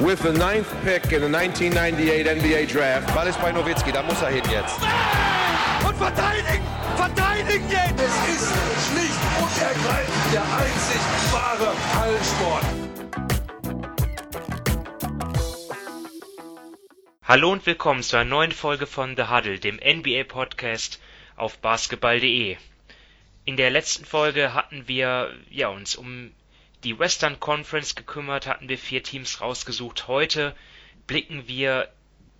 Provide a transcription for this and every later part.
with the ninth pick in the 1998 NBA Draft. Ball ist bei Nowitzki, da muss er hin jetzt. Und verteidigen! Verteidigen jetzt! Es ist schlicht und ergreifend der einzig wahre Hallensport. Hallo und willkommen zu einer neuen Folge von The Huddle, dem NBA-Podcast auf basketball.de. In der letzten Folge hatten wir ja, uns um die Western Conference gekümmert, hatten wir vier Teams rausgesucht. Heute blicken wir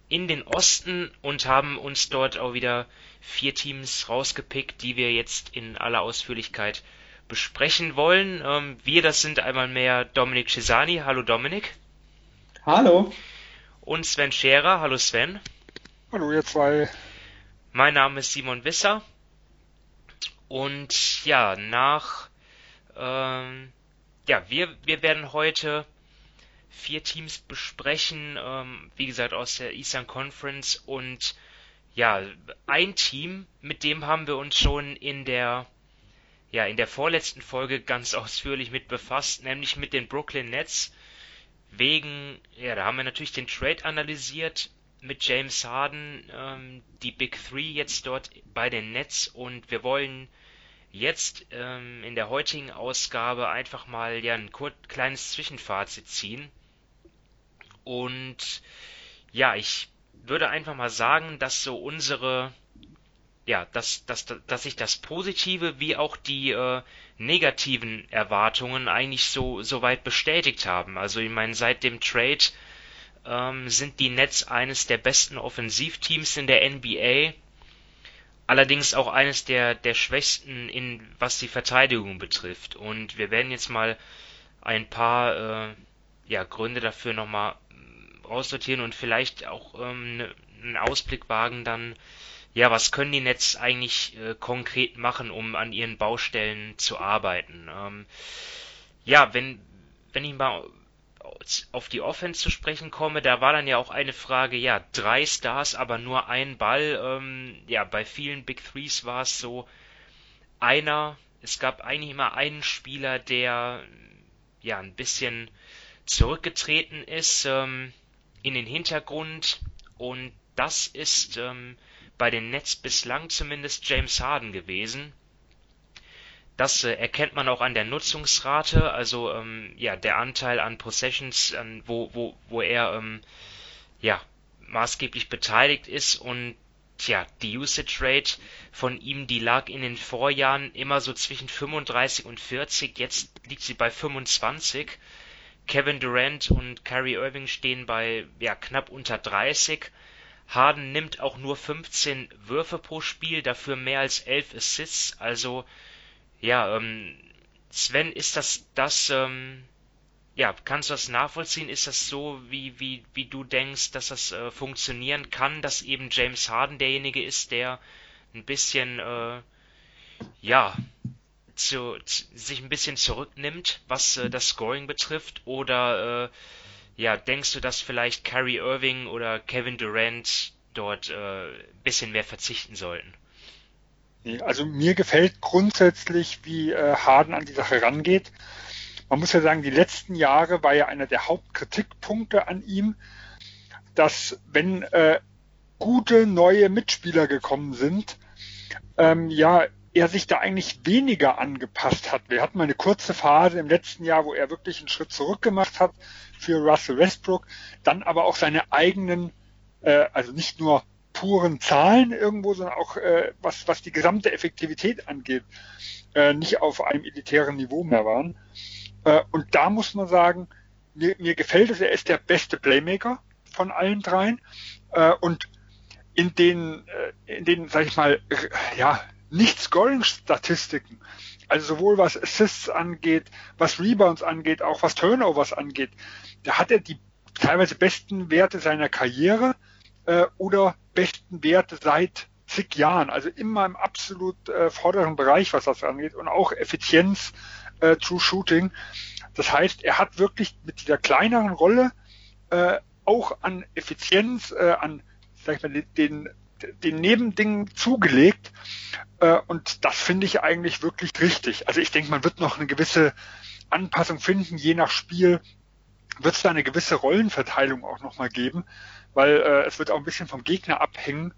in den Osten und haben uns dort auch wieder vier Teams rausgepickt, die wir jetzt in aller Ausführlichkeit besprechen wollen. Ähm, wir, das sind einmal mehr Dominik Cesani. Hallo Dominik. Hallo. Und Sven Scherer. Hallo Sven. Hallo ihr zwei. Mein Name ist Simon Wisser. Und ja, nach ähm, ja, wir, wir werden heute vier Teams besprechen, ähm, wie gesagt, aus der Eastern Conference und ja, ein Team, mit dem haben wir uns schon in der ja, in der vorletzten Folge ganz ausführlich mit befasst, nämlich mit den Brooklyn Nets. Wegen, ja, da haben wir natürlich den Trade analysiert mit James Harden, ähm, die Big Three jetzt dort bei den Nets und wir wollen jetzt ähm, in der heutigen Ausgabe einfach mal ja ein kurz, kleines Zwischenfazit ziehen. Und ja, ich würde einfach mal sagen, dass so unsere ja, dass, dass, dass sich das Positive wie auch die äh, negativen Erwartungen eigentlich so, so weit bestätigt haben. Also ich meine, seit dem Trade ähm, sind die Nets eines der besten Offensivteams in der NBA allerdings auch eines der, der schwächsten, in, was die Verteidigung betrifft. Und wir werden jetzt mal ein paar äh, ja, Gründe dafür nochmal mm, raussortieren und vielleicht auch ähm, ne, einen Ausblick wagen dann, ja, was können die Nets eigentlich äh, konkret machen, um an ihren Baustellen zu arbeiten. Ähm, ja, wenn, wenn ich mal auf die Offense zu sprechen komme, da war dann ja auch eine Frage, ja, drei Stars, aber nur ein Ball. Ähm, ja, bei vielen Big Threes war es so, einer, es gab eigentlich immer einen Spieler, der ja ein bisschen zurückgetreten ist ähm, in den Hintergrund und das ist ähm, bei den Nets bislang zumindest James Harden gewesen. Das äh, erkennt man auch an der Nutzungsrate, also ähm, ja der Anteil an Possessions, an, wo wo wo er ähm, ja maßgeblich beteiligt ist und tja die Usage Rate von ihm, die lag in den Vorjahren immer so zwischen 35 und 40, jetzt liegt sie bei 25. Kevin Durant und Kyrie Irving stehen bei ja knapp unter 30. Harden nimmt auch nur 15 Würfe pro Spiel, dafür mehr als 11 Assists, also ja, ähm, Sven, ist das das, ähm, ja, kannst du das nachvollziehen? Ist das so, wie, wie, wie du denkst, dass das äh, funktionieren kann, dass eben James Harden derjenige ist, der ein bisschen, äh, ja, zu, zu, sich ein bisschen zurücknimmt, was äh, das Scoring betrifft? Oder, äh, ja, denkst du, dass vielleicht Kyrie Irving oder Kevin Durant dort äh, ein bisschen mehr verzichten sollten? Also mir gefällt grundsätzlich, wie äh, Harden an die Sache rangeht. Man muss ja sagen, die letzten Jahre war ja einer der Hauptkritikpunkte an ihm, dass wenn äh, gute neue Mitspieler gekommen sind, ähm, ja, er sich da eigentlich weniger angepasst hat. Wir hatten mal eine kurze Phase im letzten Jahr, wo er wirklich einen Schritt zurück gemacht hat für Russell Westbrook, dann aber auch seine eigenen, äh, also nicht nur puren Zahlen irgendwo, sondern auch äh, was, was die gesamte Effektivität angeht, äh, nicht auf einem elitären Niveau mehr waren. Äh, und da muss man sagen, mir, mir gefällt es, er ist der beste Playmaker von allen dreien. Äh, und in den, äh, in den, sag ich mal, ja, nicht Scoring-Statistiken, also sowohl was Assists angeht, was Rebounds angeht, auch was Turnovers angeht, da hat er die teilweise besten Werte seiner Karriere äh, oder besten Werte seit zig Jahren. Also immer im absolut äh, vorderen Bereich, was das angeht. Und auch Effizienz, äh, True Shooting. Das heißt, er hat wirklich mit dieser kleineren Rolle äh, auch an Effizienz, äh, an sag ich mal, den, den Nebendingen zugelegt. Äh, und das finde ich eigentlich wirklich richtig. Also ich denke, man wird noch eine gewisse Anpassung finden, je nach Spiel, wird es da eine gewisse Rollenverteilung auch nochmal geben, weil äh, es wird auch ein bisschen vom Gegner abhängen,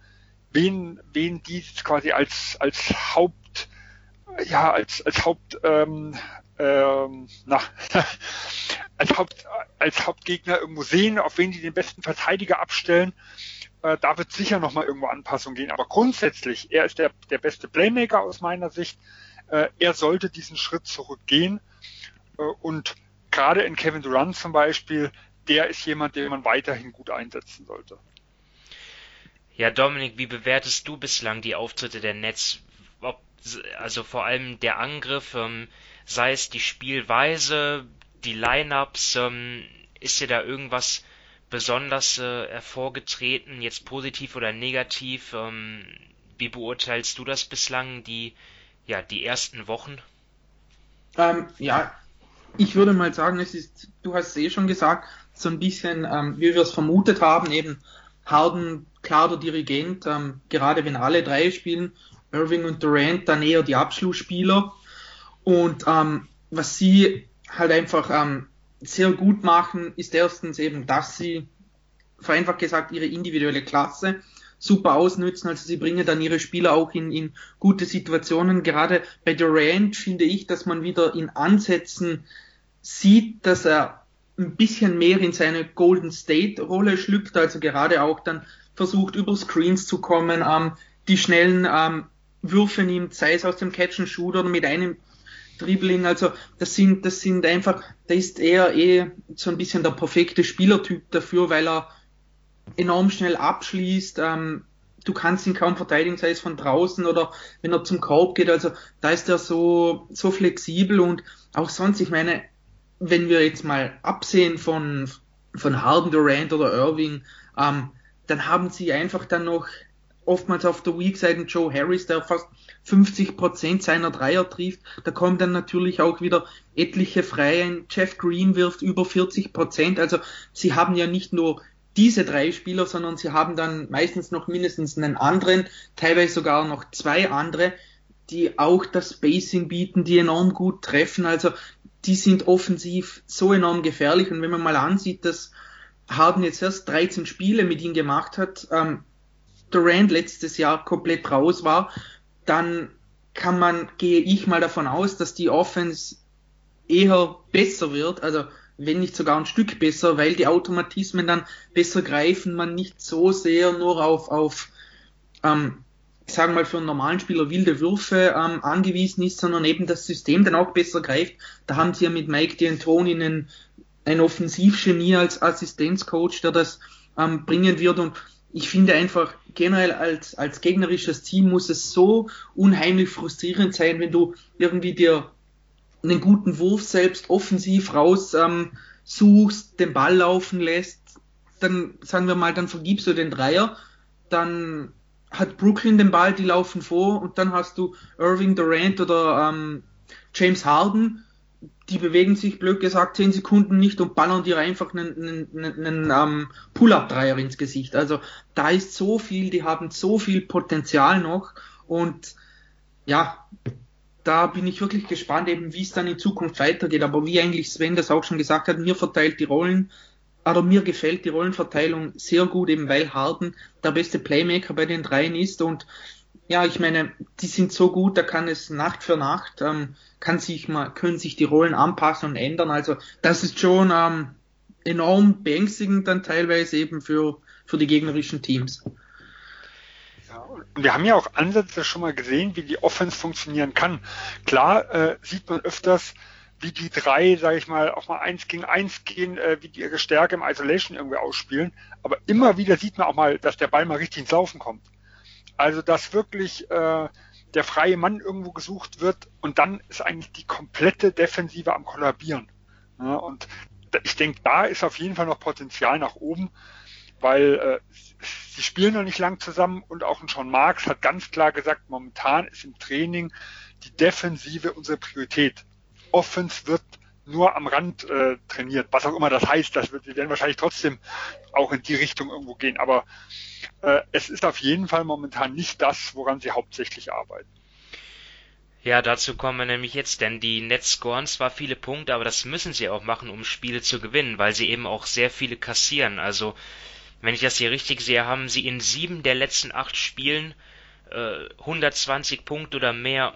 wen, wen die quasi als, als Haupt, ja, als, als Haupt, ähm, ähm, na, als, Haupt, als Hauptgegner irgendwo sehen, auf wen die den besten Verteidiger abstellen. Äh, da wird sicher nochmal irgendwo Anpassung gehen. Aber grundsätzlich, er ist der, der beste Playmaker aus meiner Sicht. Äh, er sollte diesen Schritt zurückgehen. Äh, und gerade in Kevin Durant zum Beispiel, der ist jemand, den man weiterhin gut einsetzen sollte. Ja, Dominik, wie bewertest du bislang die Auftritte der Nets? Ob, also vor allem der Angriff, ähm, sei es die Spielweise, die Lineups, ähm, ist dir da irgendwas besonders äh, hervorgetreten, jetzt positiv oder negativ? Ähm, wie beurteilst du das bislang, die, ja, die ersten Wochen? Ähm, ja, ich würde mal sagen, es ist, du hast es eh schon gesagt, so ein bisschen, ähm, wie wir es vermutet haben, eben Harden, klar der Dirigent, ähm, gerade wenn alle drei spielen, Irving und Durant dann eher die Abschlussspieler. Und ähm, was sie halt einfach ähm, sehr gut machen, ist erstens eben, dass sie, vereinfacht gesagt, ihre individuelle Klasse super ausnützen. Also sie bringen dann ihre Spieler auch in, in gute Situationen. Gerade bei Durant finde ich, dass man wieder in Ansätzen sieht, dass er ein bisschen mehr in seine Golden State Rolle schlüpft, also gerade auch dann versucht über Screens zu kommen, ähm, die schnellen ähm, Würfe nimmt, sei es aus dem Catch and Shoot oder mit einem Dribbling, also das sind, das sind einfach, da ist er eh so ein bisschen der perfekte Spielertyp dafür, weil er enorm schnell abschließt, ähm, du kannst ihn kaum verteidigen, sei es von draußen oder wenn er zum Korb geht, also da ist er so, so flexibel und auch sonst, ich meine, wenn wir jetzt mal absehen von, von Harden, Durant oder Irving, ähm, dann haben sie einfach dann noch oftmals auf der Weak Joe Harris, der fast 50 Prozent seiner Dreier trifft. Da kommen dann natürlich auch wieder etliche Freien. Jeff Green wirft über 40 Prozent. Also sie haben ja nicht nur diese drei Spieler, sondern sie haben dann meistens noch mindestens einen anderen, teilweise sogar noch zwei andere, die auch das Spacing bieten, die enorm gut treffen. Also die sind offensiv so enorm gefährlich. Und wenn man mal ansieht, dass Harden jetzt erst 13 Spiele mit ihm gemacht hat, ähm, Durant letztes Jahr komplett raus war, dann kann man, gehe ich mal davon aus, dass die Offense eher besser wird, also wenn nicht sogar ein Stück besser, weil die Automatismen dann besser greifen, man nicht so sehr nur auf, auf ähm, ich sage mal, für einen normalen Spieler wilde Würfe ähm, angewiesen ist, sondern eben das System dann auch besser greift. Da haben sie ja mit Mike D'Antoni einen, einen Offensivgenie als Assistenzcoach, der das ähm, bringen wird. Und ich finde einfach generell als, als gegnerisches Team muss es so unheimlich frustrierend sein, wenn du irgendwie dir einen guten Wurf selbst offensiv raus ähm, suchst, den Ball laufen lässt, dann sagen wir mal, dann vergibst du den Dreier, dann hat Brooklyn den Ball, die laufen vor und dann hast du Irving Durant oder ähm, James Harden, die bewegen sich blöd gesagt zehn Sekunden nicht und ballern dir einfach einen, einen, einen, einen ähm, Pull-up-Dreier ins Gesicht. Also da ist so viel, die haben so viel Potenzial noch und ja, da bin ich wirklich gespannt, eben wie es dann in Zukunft weitergeht. Aber wie eigentlich Sven das auch schon gesagt hat, mir verteilt die Rollen aber mir gefällt die Rollenverteilung sehr gut, eben weil Harden der beste Playmaker bei den dreien ist und ja, ich meine, die sind so gut, da kann es Nacht für Nacht, ähm, kann sich mal, können sich die Rollen anpassen und ändern. Also das ist schon ähm, enorm beängstigend dann teilweise eben für, für die gegnerischen Teams. Wir haben ja auch Ansätze schon mal gesehen, wie die Offense funktionieren kann. Klar äh, sieht man öfters, wie die drei, sage ich mal, auch mal eins gegen eins gehen, äh, wie die ihre Stärke im Isolation irgendwie ausspielen. Aber immer wieder sieht man auch mal, dass der Ball mal richtig ins Laufen kommt. Also dass wirklich äh, der freie Mann irgendwo gesucht wird und dann ist eigentlich die komplette Defensive am kollabieren. Ja, und ich denke, da ist auf jeden Fall noch Potenzial nach oben, weil äh, sie spielen noch nicht lang zusammen und auch ein Sean Marks hat ganz klar gesagt, momentan ist im Training die Defensive unsere Priorität. Offense wird nur am Rand äh, trainiert, was auch immer das heißt. Das wird, wir werden wahrscheinlich trotzdem auch in die Richtung irgendwo gehen. Aber äh, es ist auf jeden Fall momentan nicht das, woran sie hauptsächlich arbeiten. Ja, dazu kommen wir nämlich jetzt, denn die Nets scoren zwar viele Punkte, aber das müssen sie auch machen, um Spiele zu gewinnen, weil sie eben auch sehr viele kassieren. Also, wenn ich das hier richtig sehe, haben sie in sieben der letzten acht Spielen äh, 120 Punkte oder mehr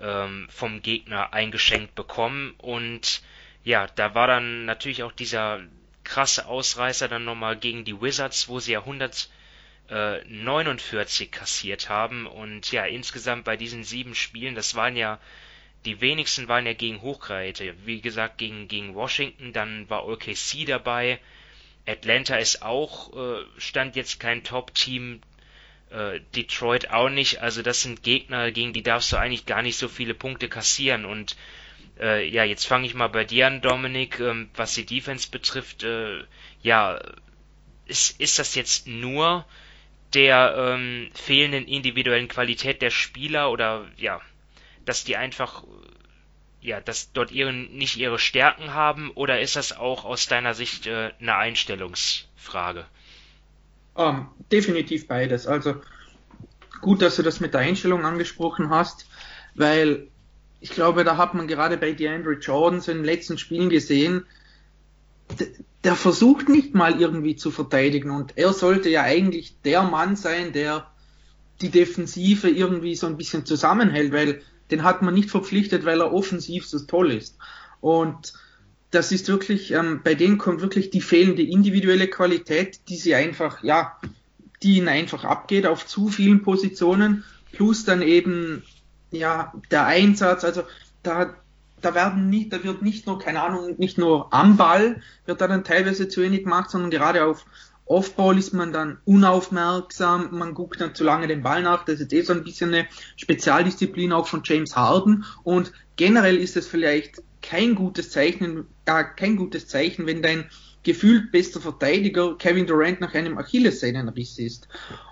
ähm, vom Gegner eingeschenkt bekommen und ja, da war dann natürlich auch dieser krasse Ausreißer dann nochmal gegen die Wizards, wo sie ja 149 kassiert haben. Und ja, insgesamt bei diesen sieben Spielen, das waren ja, die wenigsten waren ja gegen Hochkaräte. Wie gesagt, gegen, gegen Washington, dann war OKC dabei. Atlanta ist auch, äh, stand jetzt kein Top-Team. Äh, Detroit auch nicht. Also das sind Gegner, gegen die darfst du eigentlich gar nicht so viele Punkte kassieren. Und äh, ja, jetzt fange ich mal bei dir an, Dominik. Ähm, was die Defense betrifft, äh, ja, ist, ist das jetzt nur der ähm, fehlenden individuellen Qualität der Spieler oder ja, dass die einfach ja, dass dort ihre, nicht ihre Stärken haben oder ist das auch aus deiner Sicht äh, eine Einstellungsfrage? Ähm, definitiv beides. Also gut, dass du das mit der Einstellung angesprochen hast, weil ich glaube, da hat man gerade bei DeAndre Jordan in den letzten Spielen gesehen, der versucht nicht mal irgendwie zu verteidigen und er sollte ja eigentlich der Mann sein, der die Defensive irgendwie so ein bisschen zusammenhält, weil den hat man nicht verpflichtet, weil er offensiv so toll ist. Und das ist wirklich, ähm, bei denen kommt wirklich die fehlende individuelle Qualität, die sie einfach, ja, die ihnen einfach abgeht auf zu vielen Positionen, plus dann eben ja, der Einsatz, also da, da werden nicht, da wird nicht nur, keine Ahnung, nicht nur am Ball wird da dann teilweise zu wenig gemacht, sondern gerade auf Offball ist man dann unaufmerksam, man guckt dann zu lange den Ball nach, das ist eh so ein bisschen eine Spezialdisziplin auch von James Harden. Und generell ist es vielleicht kein gutes Zeichen, äh, kein gutes Zeichen, wenn dein gefühlt bester Verteidiger Kevin Durant nach einem Achillessehnenriss ist.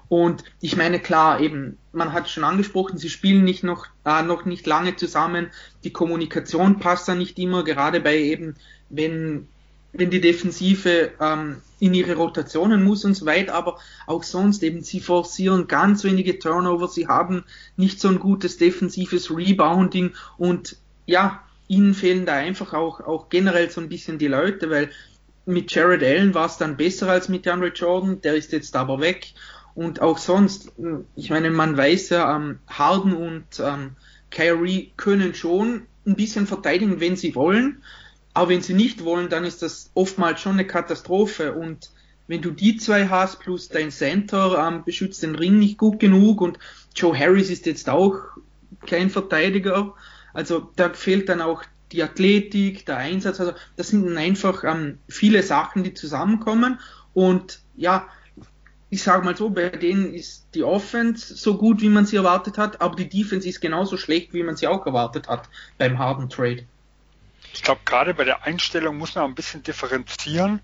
Und ich meine, klar, eben, man hat schon angesprochen, sie spielen nicht noch, äh, noch nicht lange zusammen, die Kommunikation passt da nicht immer, gerade bei eben, wenn, wenn die Defensive ähm, in ihre Rotationen muss und so weiter, aber auch sonst eben, sie forcieren ganz wenige Turnover, sie haben nicht so ein gutes defensives Rebounding. Und ja, ihnen fehlen da einfach auch, auch generell so ein bisschen die Leute, weil mit Jared Allen war es dann besser als mit DeAndre Jordan, der ist jetzt aber weg und auch sonst, ich meine, man weiß ja, ähm, Harden und ähm, Kyrie können schon ein bisschen verteidigen, wenn sie wollen. Aber wenn sie nicht wollen, dann ist das oftmals schon eine Katastrophe. Und wenn du die zwei hast, plus dein Center ähm, beschützt den Ring nicht gut genug und Joe Harris ist jetzt auch kein Verteidiger. Also da fehlt dann auch die Athletik, der Einsatz. Also das sind einfach ähm, viele Sachen, die zusammenkommen. Und ja, ich sage mal so, bei denen ist die Offense so gut, wie man sie erwartet hat, aber die Defense ist genauso schlecht, wie man sie auch erwartet hat beim Harden Trade. Ich glaube, gerade bei der Einstellung muss man ein bisschen differenzieren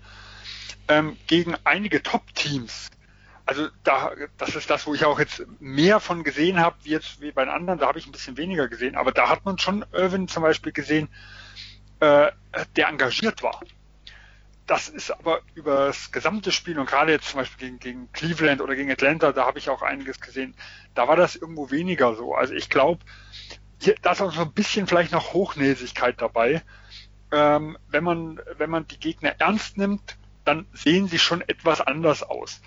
ähm, gegen einige Top-Teams. Also da, das ist das, wo ich auch jetzt mehr von gesehen habe, wie jetzt wie bei den anderen, da habe ich ein bisschen weniger gesehen. Aber da hat man schon Irvin zum Beispiel gesehen, äh, der engagiert war das ist aber über das gesamte Spiel und gerade jetzt zum Beispiel gegen, gegen Cleveland oder gegen Atlanta, da habe ich auch einiges gesehen, da war das irgendwo weniger so. Also ich glaube, da ist auch so ein bisschen vielleicht noch Hochnäsigkeit dabei. Ähm, wenn man, wenn man die Gegner ernst nimmt, dann sehen sie schon etwas anders aus.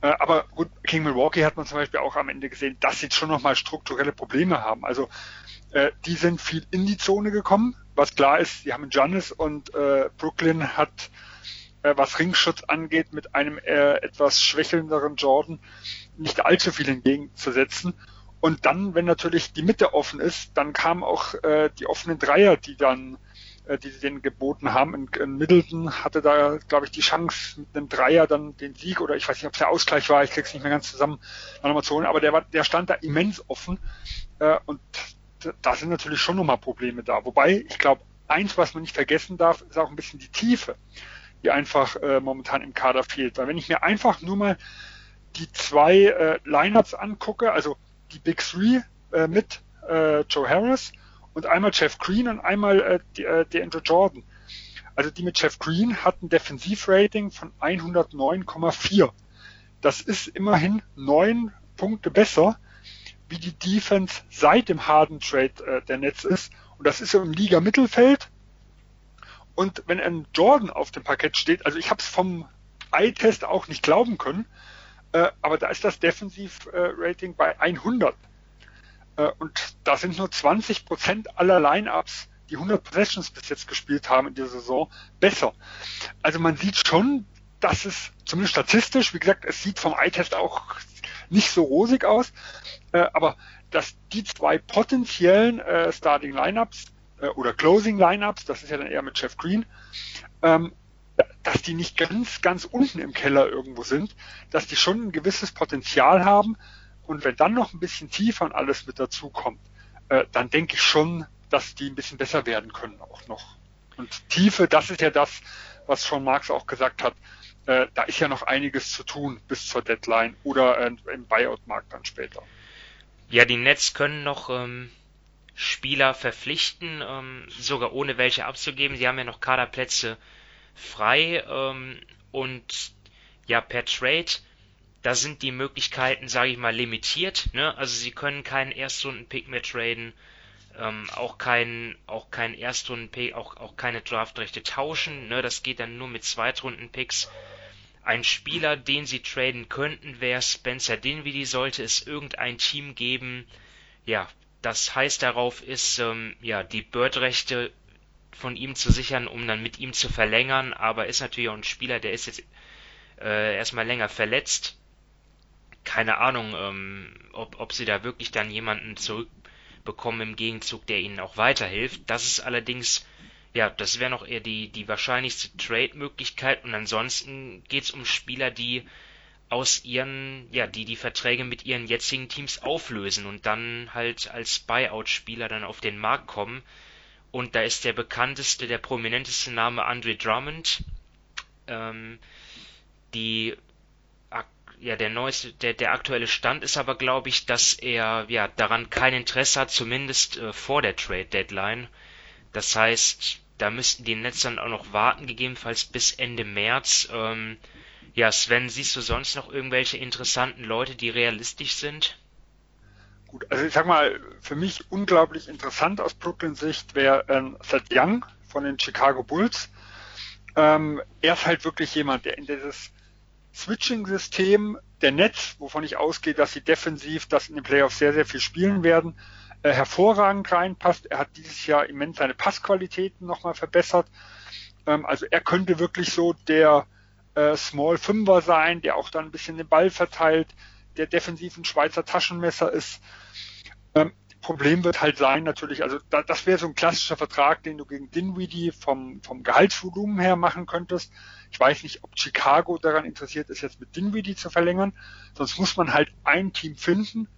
Äh, aber gut, King Milwaukee hat man zum Beispiel auch am Ende gesehen, dass sie schon nochmal strukturelle Probleme haben. Also äh, die sind viel in die Zone gekommen, was klar ist, sie haben Giannis und äh, Brooklyn hat äh, was Ringschutz angeht, mit einem äh, etwas schwächelnderen Jordan nicht allzu viel entgegenzusetzen. Und dann, wenn natürlich die Mitte offen ist, dann kamen auch äh, die offenen Dreier, die dann, äh, die sie denen geboten haben. In, in Middleton hatte da, glaube ich, die Chance mit einem Dreier dann den Sieg oder ich weiß nicht, ob es der Ausgleich war, ich krieg's nicht mehr ganz zusammen, nochmal zu holen, aber der war, der stand da immens offen äh, und da sind natürlich schon nochmal Probleme da. Wobei, ich glaube, eins, was man nicht vergessen darf, ist auch ein bisschen die Tiefe die einfach äh, momentan im Kader fehlt. Weil wenn ich mir einfach nur mal die zwei äh, Lineups angucke, also die Big Three äh, mit äh, Joe Harris und einmal Jeff Green und einmal äh, die, äh, DeAndre Jordan. Also die mit Jeff Green hat ein Defensivrating von 109,4. Das ist immerhin neun Punkte besser wie die Defense seit dem Harden Trade äh, der Netz ist. Und das ist im Liga Mittelfeld. Und wenn ein Jordan auf dem Parkett steht, also ich habe es vom Eye-Test auch nicht glauben können, äh, aber da ist das Defensiv-Rating bei 100. Äh, und da sind nur 20 Prozent aller Lineups, die 100 Possessions bis jetzt gespielt haben in der Saison, besser. Also man sieht schon, dass es zumindest statistisch, wie gesagt, es sieht vom Eye-Test auch nicht so rosig aus, äh, aber dass die zwei potenziellen äh, Starting Lineups oder Closing Lineups, das ist ja dann eher mit Jeff Green, ähm, dass die nicht ganz, ganz unten im Keller irgendwo sind, dass die schon ein gewisses Potenzial haben und wenn dann noch ein bisschen tiefer und alles mit dazukommt, äh, dann denke ich schon, dass die ein bisschen besser werden können auch noch. Und Tiefe, das ist ja das, was schon Marx auch gesagt hat, äh, da ist ja noch einiges zu tun bis zur Deadline oder äh, im Buyout-Markt dann später. Ja, die Nets können noch ähm, Spieler verpflichten, ähm, sogar ohne welche abzugeben. Sie haben ja noch Kaderplätze frei ähm, und ja, per Trade, da sind die Möglichkeiten, sage ich mal, limitiert. Ne? Also sie können keinen Erstrunden-Pick mehr traden, ähm, auch keinen auch kein Erstrunden-Pick, auch, auch keine Draftrechte tauschen. Ne? Das geht dann nur mit Zweitrunden-Picks. Ein Spieler, den sie traden könnten, wäre Spencer Dinwiddie. Sollte es irgendein Team geben, ja, das heißt darauf ist, ähm, ja, die Bird-Rechte von ihm zu sichern, um dann mit ihm zu verlängern. Aber ist natürlich auch ein Spieler, der ist jetzt äh, erstmal länger verletzt. Keine Ahnung, ähm, ob, ob sie da wirklich dann jemanden zurückbekommen im Gegenzug, der ihnen auch weiterhilft. Das ist allerdings ja, das wäre noch eher die, die wahrscheinlichste Trade-Möglichkeit und ansonsten geht es um Spieler, die aus ihren, ja, die die Verträge mit ihren jetzigen Teams auflösen und dann halt als Buyout-Spieler dann auf den Markt kommen. Und da ist der bekannteste, der prominenteste Name Andre Drummond. Ähm, die, ja, der neueste, der, der aktuelle Stand ist aber, glaube ich, dass er, ja, daran kein Interesse hat, zumindest äh, vor der Trade-Deadline. Das heißt, da müssten die Nets dann auch noch warten, gegebenenfalls bis Ende März. Ähm, ja, Sven, siehst du sonst noch irgendwelche interessanten Leute, die realistisch sind? Gut, also ich sag mal, für mich unglaublich interessant aus Brooklyn-Sicht wäre ähm, Seth Young von den Chicago Bulls. Ähm, er ist halt wirklich jemand, der in dieses Switching-System der Nets, wovon ich ausgehe, dass sie defensiv das in den Playoffs sehr, sehr viel spielen werden, äh, hervorragend reinpasst. Er hat dieses Jahr immens seine Passqualitäten nochmal verbessert. Ähm, also er könnte wirklich so der äh, Small Fünfer sein, der auch dann ein bisschen den Ball verteilt, der defensiv ein Schweizer Taschenmesser ist. Ähm, Problem wird halt sein natürlich, also da, das wäre so ein klassischer Vertrag, den du gegen Dinwiddie vom, vom Gehaltsvolumen her machen könntest. Ich weiß nicht, ob Chicago daran interessiert ist, jetzt mit Dinwiddie zu verlängern. Sonst muss man halt ein Team finden,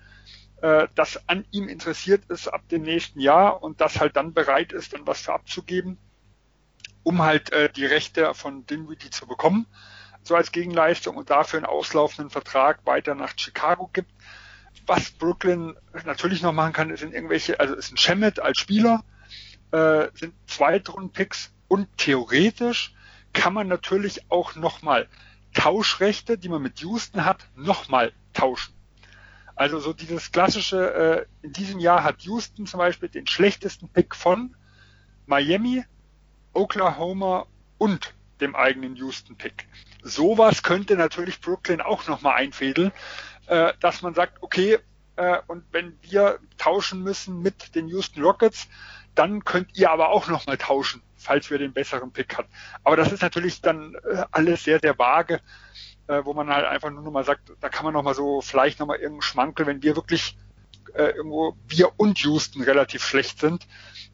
äh, das an ihm interessiert ist ab dem nächsten Jahr und das halt dann bereit ist, dann was für abzugeben, um halt äh, die Rechte von Dinwiddie zu bekommen, so als Gegenleistung und dafür einen auslaufenden Vertrag weiter nach Chicago gibt. Was Brooklyn natürlich noch machen kann, sind irgendwelche, also ist ein Shemet als Spieler, äh, sind Zweitrunden-Picks und theoretisch kann man natürlich auch nochmal Tauschrechte, die man mit Houston hat, nochmal tauschen. Also so dieses klassische, äh, in diesem Jahr hat Houston zum Beispiel den schlechtesten Pick von Miami, Oklahoma und dem eigenen Houston-Pick. Sowas könnte natürlich Brooklyn auch nochmal einfädeln, äh, dass man sagt, okay, äh, und wenn wir tauschen müssen mit den Houston Rockets, dann könnt ihr aber auch nochmal tauschen, falls wir den besseren Pick hat. Aber das ist natürlich dann äh, alles sehr, sehr vage äh, wo man halt einfach nur noch mal sagt, da kann man noch mal so vielleicht noch mal irgendeinen Schmankel, wenn wir wirklich äh, irgendwo wir und Houston relativ schlecht sind,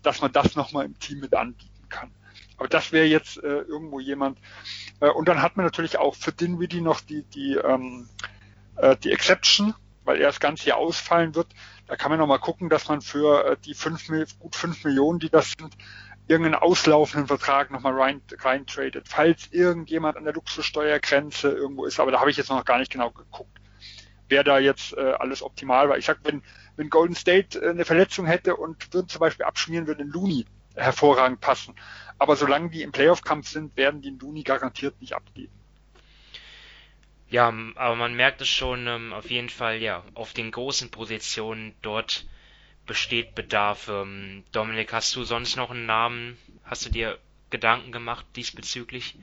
dass man das noch mal im Team mit anbieten kann. Aber das wäre jetzt äh, irgendwo jemand. Äh, und dann hat man natürlich auch für Dinwiddie noch die die ähm, äh, die Exception, weil er das ganze Jahr ausfallen wird. Da kann man noch mal gucken, dass man für äh, die fünf, gut fünf Millionen, die das sind, irgendeinen auslaufenden Vertrag nochmal rein, rein tradet, falls irgendjemand an der Luxussteuergrenze irgendwo ist, aber da habe ich jetzt noch gar nicht genau geguckt, wer da jetzt äh, alles optimal war. Ich sag, wenn, wenn Golden State äh, eine Verletzung hätte und würden zum Beispiel abschmieren, würde ein Looney hervorragend passen. Aber solange die im Playoff-Kampf sind, werden die Looney garantiert nicht abgeben. Ja, aber man merkt es schon ähm, auf jeden Fall, ja, auf den großen Positionen dort besteht Bedarf. Ähm, Dominik, hast du sonst noch einen Namen? Hast du dir Gedanken gemacht diesbezüglich?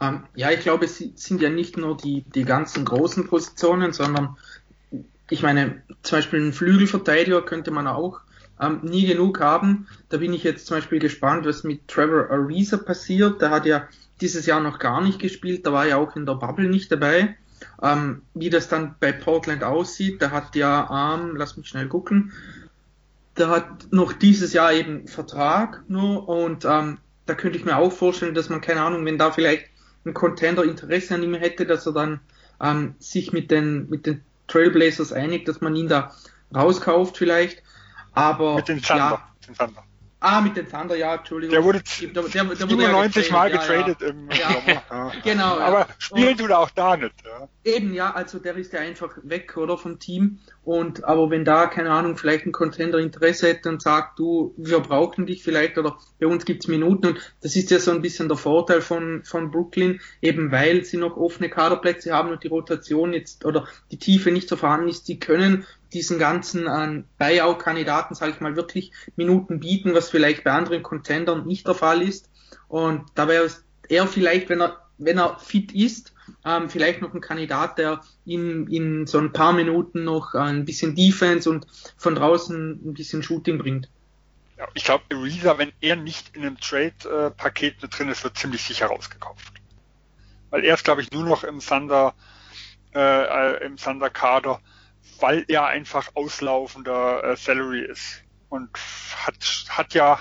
Ähm, ja, ich glaube, es sind ja nicht nur die, die ganzen großen Positionen, sondern ich meine, zum Beispiel einen Flügelverteidiger könnte man auch ähm, nie genug haben. Da bin ich jetzt zum Beispiel gespannt, was mit Trevor Ariza passiert. Der hat ja dieses Jahr noch gar nicht gespielt, da war ja auch in der Bubble nicht dabei. Ähm, wie das dann bei Portland aussieht, der hat ja, ähm, lass mich schnell gucken, der hat noch dieses Jahr eben Vertrag nur und ähm, da könnte ich mir auch vorstellen, dass man, keine Ahnung, wenn da vielleicht ein Contender Interesse an ihm hätte, dass er dann ähm, sich mit den, mit den Trailblazers einigt, dass man ihn da rauskauft vielleicht. Aber mit den Thunder. Ja, den Thunder. Ah, mit dem Thunder, ja, Entschuldigung. Der wurde der, der, der 97 Mal getradet ja, ja. im ja. Sommer. genau. Aber spielen tut er auch da nicht. Eben, ja, also der ist ja einfach weg, oder, vom Team. Und, aber wenn da, keine Ahnung, vielleicht ein Contender Interesse hätte und sagt, du, wir brauchen dich vielleicht, oder bei uns gibt's Minuten, und das ist ja so ein bisschen der Vorteil von, von Brooklyn, eben weil sie noch offene Kaderplätze haben und die Rotation jetzt, oder die Tiefe nicht so vorhanden ist, sie können diesen ganzen äh, Buyout-Kandidaten, sage ich mal, wirklich Minuten bieten, was vielleicht bei anderen Contendern nicht der Fall ist. Und da wäre er vielleicht, wenn er, wenn er fit ist, ähm, vielleicht noch ein Kandidat, der in, in so ein paar Minuten noch ein bisschen Defense und von draußen ein bisschen Shooting bringt. Ja, ich glaube, Ariza, wenn er nicht in einem Trade-Paket mit drin ist, wird ziemlich sicher rausgekauft. Weil er ist, glaube ich, nur noch im Thunder, äh, äh im Thunder-Kader weil er einfach auslaufender äh, Salary ist. Und hat, hat ja,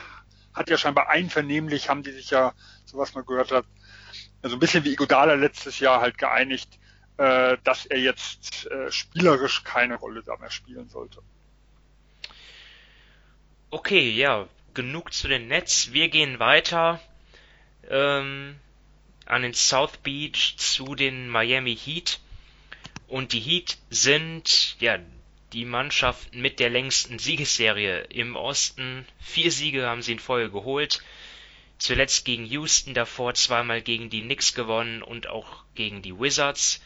hat ja scheinbar einvernehmlich, haben die sich ja, so was man gehört hat, also ein bisschen wie Igodala letztes Jahr halt geeinigt, äh, dass er jetzt äh, spielerisch keine Rolle da mehr spielen sollte. Okay, ja, genug zu den Nets. Wir gehen weiter ähm, an den South Beach zu den Miami Heat. Und die Heat sind ja die Mannschaft mit der längsten Siegesserie im Osten. Vier Siege haben sie in Folge geholt. Zuletzt gegen Houston, davor zweimal gegen die Knicks gewonnen und auch gegen die Wizards.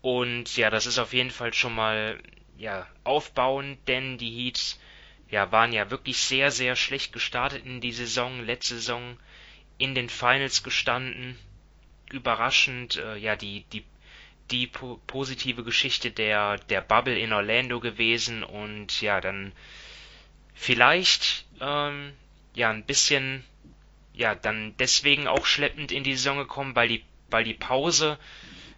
Und ja, das ist auf jeden Fall schon mal ja aufbauend, denn die Heat ja waren ja wirklich sehr sehr schlecht gestartet in die Saison, letzte Saison in den Finals gestanden. Überraschend, äh, ja die die die po positive Geschichte der, der Bubble in Orlando gewesen und ja, dann vielleicht ähm, ja ein bisschen ja dann deswegen auch schleppend in die Saison gekommen, weil die weil die Pause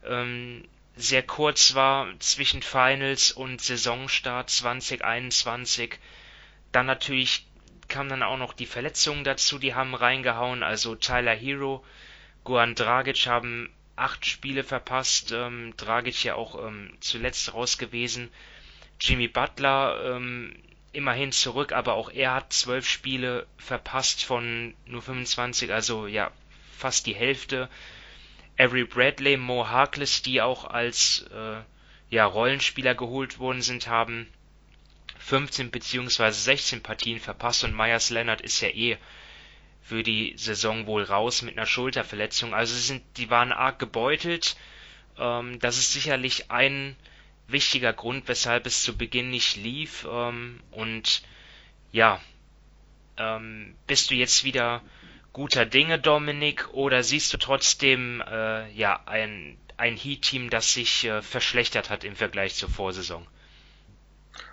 ähm, sehr kurz war zwischen Finals und Saisonstart 2021. Dann natürlich kam dann auch noch die Verletzungen dazu, die haben reingehauen. Also Tyler Hero, Goran Dragic haben acht Spiele verpasst, ähm, Dragic ja auch ähm, zuletzt raus gewesen. Jimmy Butler ähm, immerhin zurück, aber auch er hat zwölf Spiele verpasst von nur 25, also ja, fast die Hälfte. Avery Bradley, Mo Harkless, die auch als äh, ja, Rollenspieler geholt worden sind, haben 15 bzw. 16 Partien verpasst und Myers Leonard ist ja eh für die Saison wohl raus mit einer Schulterverletzung. Also sie sind, die waren arg gebeutelt. Ähm, das ist sicherlich ein wichtiger Grund, weshalb es zu Beginn nicht lief. Ähm, und ja, ähm, bist du jetzt wieder guter Dinge, Dominik, oder siehst du trotzdem äh, ja ein, ein Heat-Team, das sich äh, verschlechtert hat im Vergleich zur Vorsaison?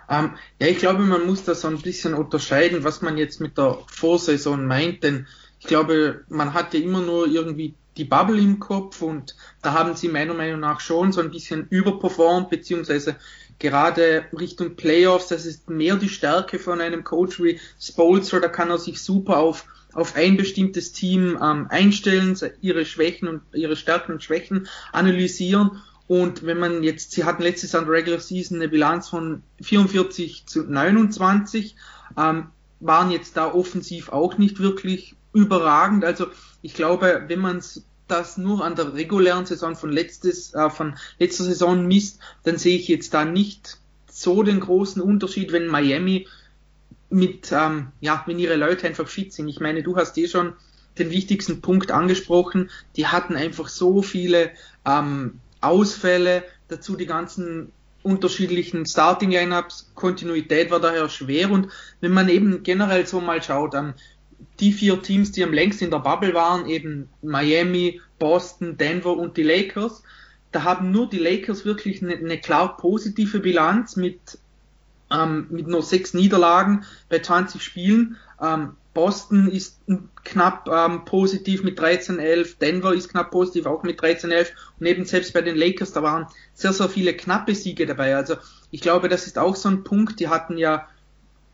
Ähm, ja, ich glaube, man muss da so ein bisschen unterscheiden, was man jetzt mit der Vorsaison meint, denn ich glaube, man hatte immer nur irgendwie die Bubble im Kopf und da haben sie meiner Meinung nach schon so ein bisschen überperformt, beziehungsweise gerade Richtung Playoffs, das ist mehr die Stärke von einem Coach wie Spolster, da kann er sich super auf, auf ein bestimmtes Team ähm, einstellen, ihre Schwächen und ihre Stärken und Schwächen analysieren und wenn man jetzt, sie hatten letztes Jahr in der Regular Season eine Bilanz von 44 zu 29, ähm, waren jetzt da offensiv auch nicht wirklich überragend. Also ich glaube, wenn man das nur an der regulären Saison von, letztes, äh, von letzter Saison misst, dann sehe ich jetzt da nicht so den großen Unterschied, wenn Miami mit, ähm, ja, wenn ihre Leute einfach fit sind. Ich meine, du hast eh schon den wichtigsten Punkt angesprochen. Die hatten einfach so viele ähm, Ausfälle, dazu die ganzen unterschiedlichen Starting Lineups, Kontinuität war daher schwer und wenn man eben generell so mal schaut, ähm, die vier Teams, die am längsten in der Bubble waren, eben Miami, Boston, Denver und die Lakers, da haben nur die Lakers wirklich eine, eine klar positive Bilanz mit, ähm, mit nur sechs Niederlagen bei 20 Spielen. Ähm, Boston ist knapp ähm, positiv mit 13-11, Denver ist knapp positiv auch mit 13-11 und eben selbst bei den Lakers, da waren sehr, sehr viele knappe Siege dabei. Also ich glaube, das ist auch so ein Punkt, die hatten ja,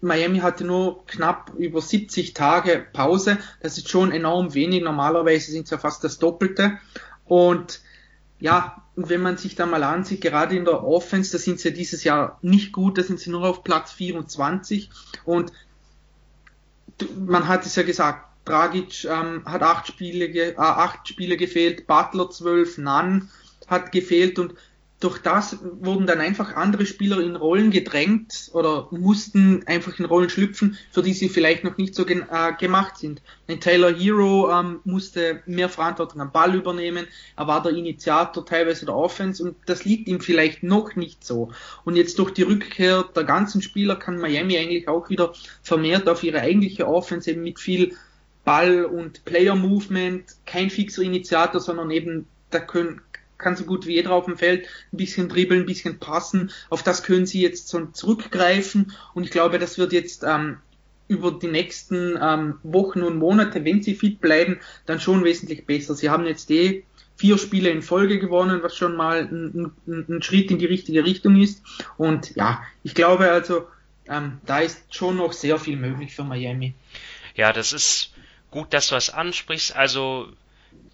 Miami hatte nur knapp über 70 Tage Pause, das ist schon enorm wenig, normalerweise sind es ja fast das Doppelte. Und ja, wenn man sich da mal ansieht, gerade in der Offense, da sind sie dieses Jahr nicht gut, da sind sie nur auf Platz 24 und man hat es ja gesagt, Dragic ähm, hat acht Spiele, äh, acht Spiele gefehlt, Butler zwölf, Nunn hat gefehlt und durch das wurden dann einfach andere Spieler in Rollen gedrängt oder mussten einfach in Rollen schlüpfen, für die sie vielleicht noch nicht so äh, gemacht sind. Ein Taylor Hero ähm, musste mehr Verantwortung am Ball übernehmen, er war der Initiator teilweise der Offense und das liegt ihm vielleicht noch nicht so. Und jetzt durch die Rückkehr der ganzen Spieler kann Miami eigentlich auch wieder vermehrt auf ihre eigentliche Offense eben mit viel Ball und Player Movement, kein fixer Initiator, sondern eben da können, kann so gut wie jeder auf dem Feld ein bisschen dribbeln, ein bisschen passen. Auf das können sie jetzt so zurückgreifen und ich glaube, das wird jetzt ähm, über die nächsten ähm, Wochen und Monate, wenn sie fit bleiben, dann schon wesentlich besser. Sie haben jetzt eh vier Spiele in Folge gewonnen, was schon mal ein, ein, ein Schritt in die richtige Richtung ist. Und ja, ich glaube also, ähm, da ist schon noch sehr viel möglich für Miami. Ja, das ist gut, dass du das ansprichst. Also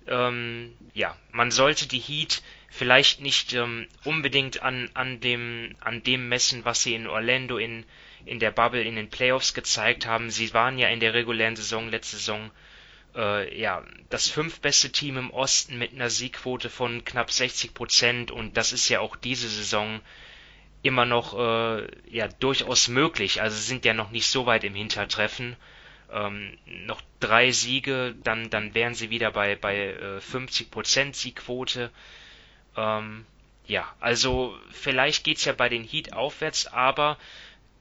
ähm, ja, man sollte die Heat vielleicht nicht ähm, unbedingt an, an, dem, an dem messen, was sie in Orlando in, in der Bubble, in den Playoffs gezeigt haben. Sie waren ja in der regulären Saison, letzte Saison, äh, ja, das fünftbeste Team im Osten mit einer Siegquote von knapp 60 Prozent und das ist ja auch diese Saison immer noch äh, ja durchaus möglich. Also sind ja noch nicht so weit im Hintertreffen ähm, noch drei Siege, dann, dann wären sie wieder bei, bei äh, 50% Siegquote. Ähm, ja, also vielleicht geht's ja bei den Heat aufwärts, aber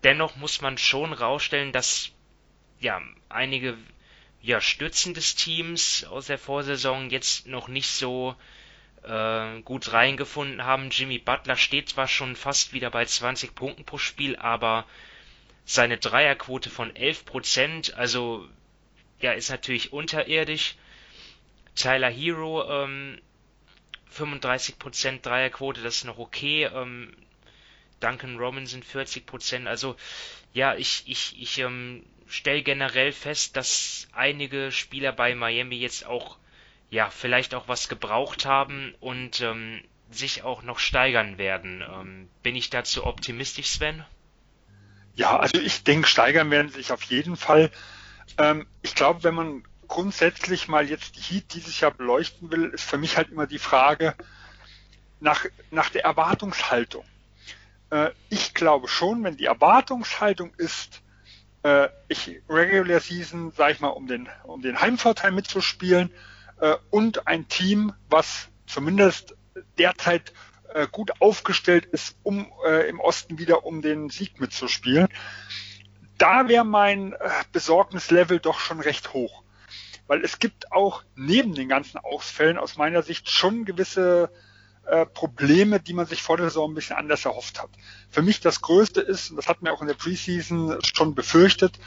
dennoch muss man schon rausstellen, dass ja einige ja, Stützen des Teams aus der Vorsaison jetzt noch nicht so äh, gut reingefunden haben. Jimmy Butler steht zwar schon fast wieder bei 20 Punkten pro Spiel, aber seine Dreierquote von 11%, also ja, ist natürlich unterirdisch. Tyler Hero, ähm, 35% Dreierquote, das ist noch okay. Ähm, Duncan Robinson 40%. Also ja, ich, ich, ich ähm, stelle generell fest, dass einige Spieler bei Miami jetzt auch, ja, vielleicht auch was gebraucht haben und ähm, sich auch noch steigern werden. Ähm, bin ich dazu optimistisch, Sven? Ja, also ich denke, steigern werden sich auf jeden Fall. Ähm, ich glaube, wenn man grundsätzlich mal jetzt die Heat dieses Jahr beleuchten will, ist für mich halt immer die Frage nach, nach der Erwartungshaltung. Äh, ich glaube schon, wenn die Erwartungshaltung ist, äh, ich Regular Season, sag ich mal, um den, um den Heimvorteil mitzuspielen äh, und ein Team, was zumindest derzeit äh, gut aufgestellt ist, um äh, im Osten wieder um den Sieg mitzuspielen. Da wäre mein äh, Besorgnislevel doch schon recht hoch. Weil es gibt auch neben den ganzen Ausfällen aus meiner Sicht schon gewisse äh, Probleme, die man sich vor der Saison ein bisschen anders erhofft hat. Für mich das Größte ist, und das hat man auch in der Preseason schon befürchtet,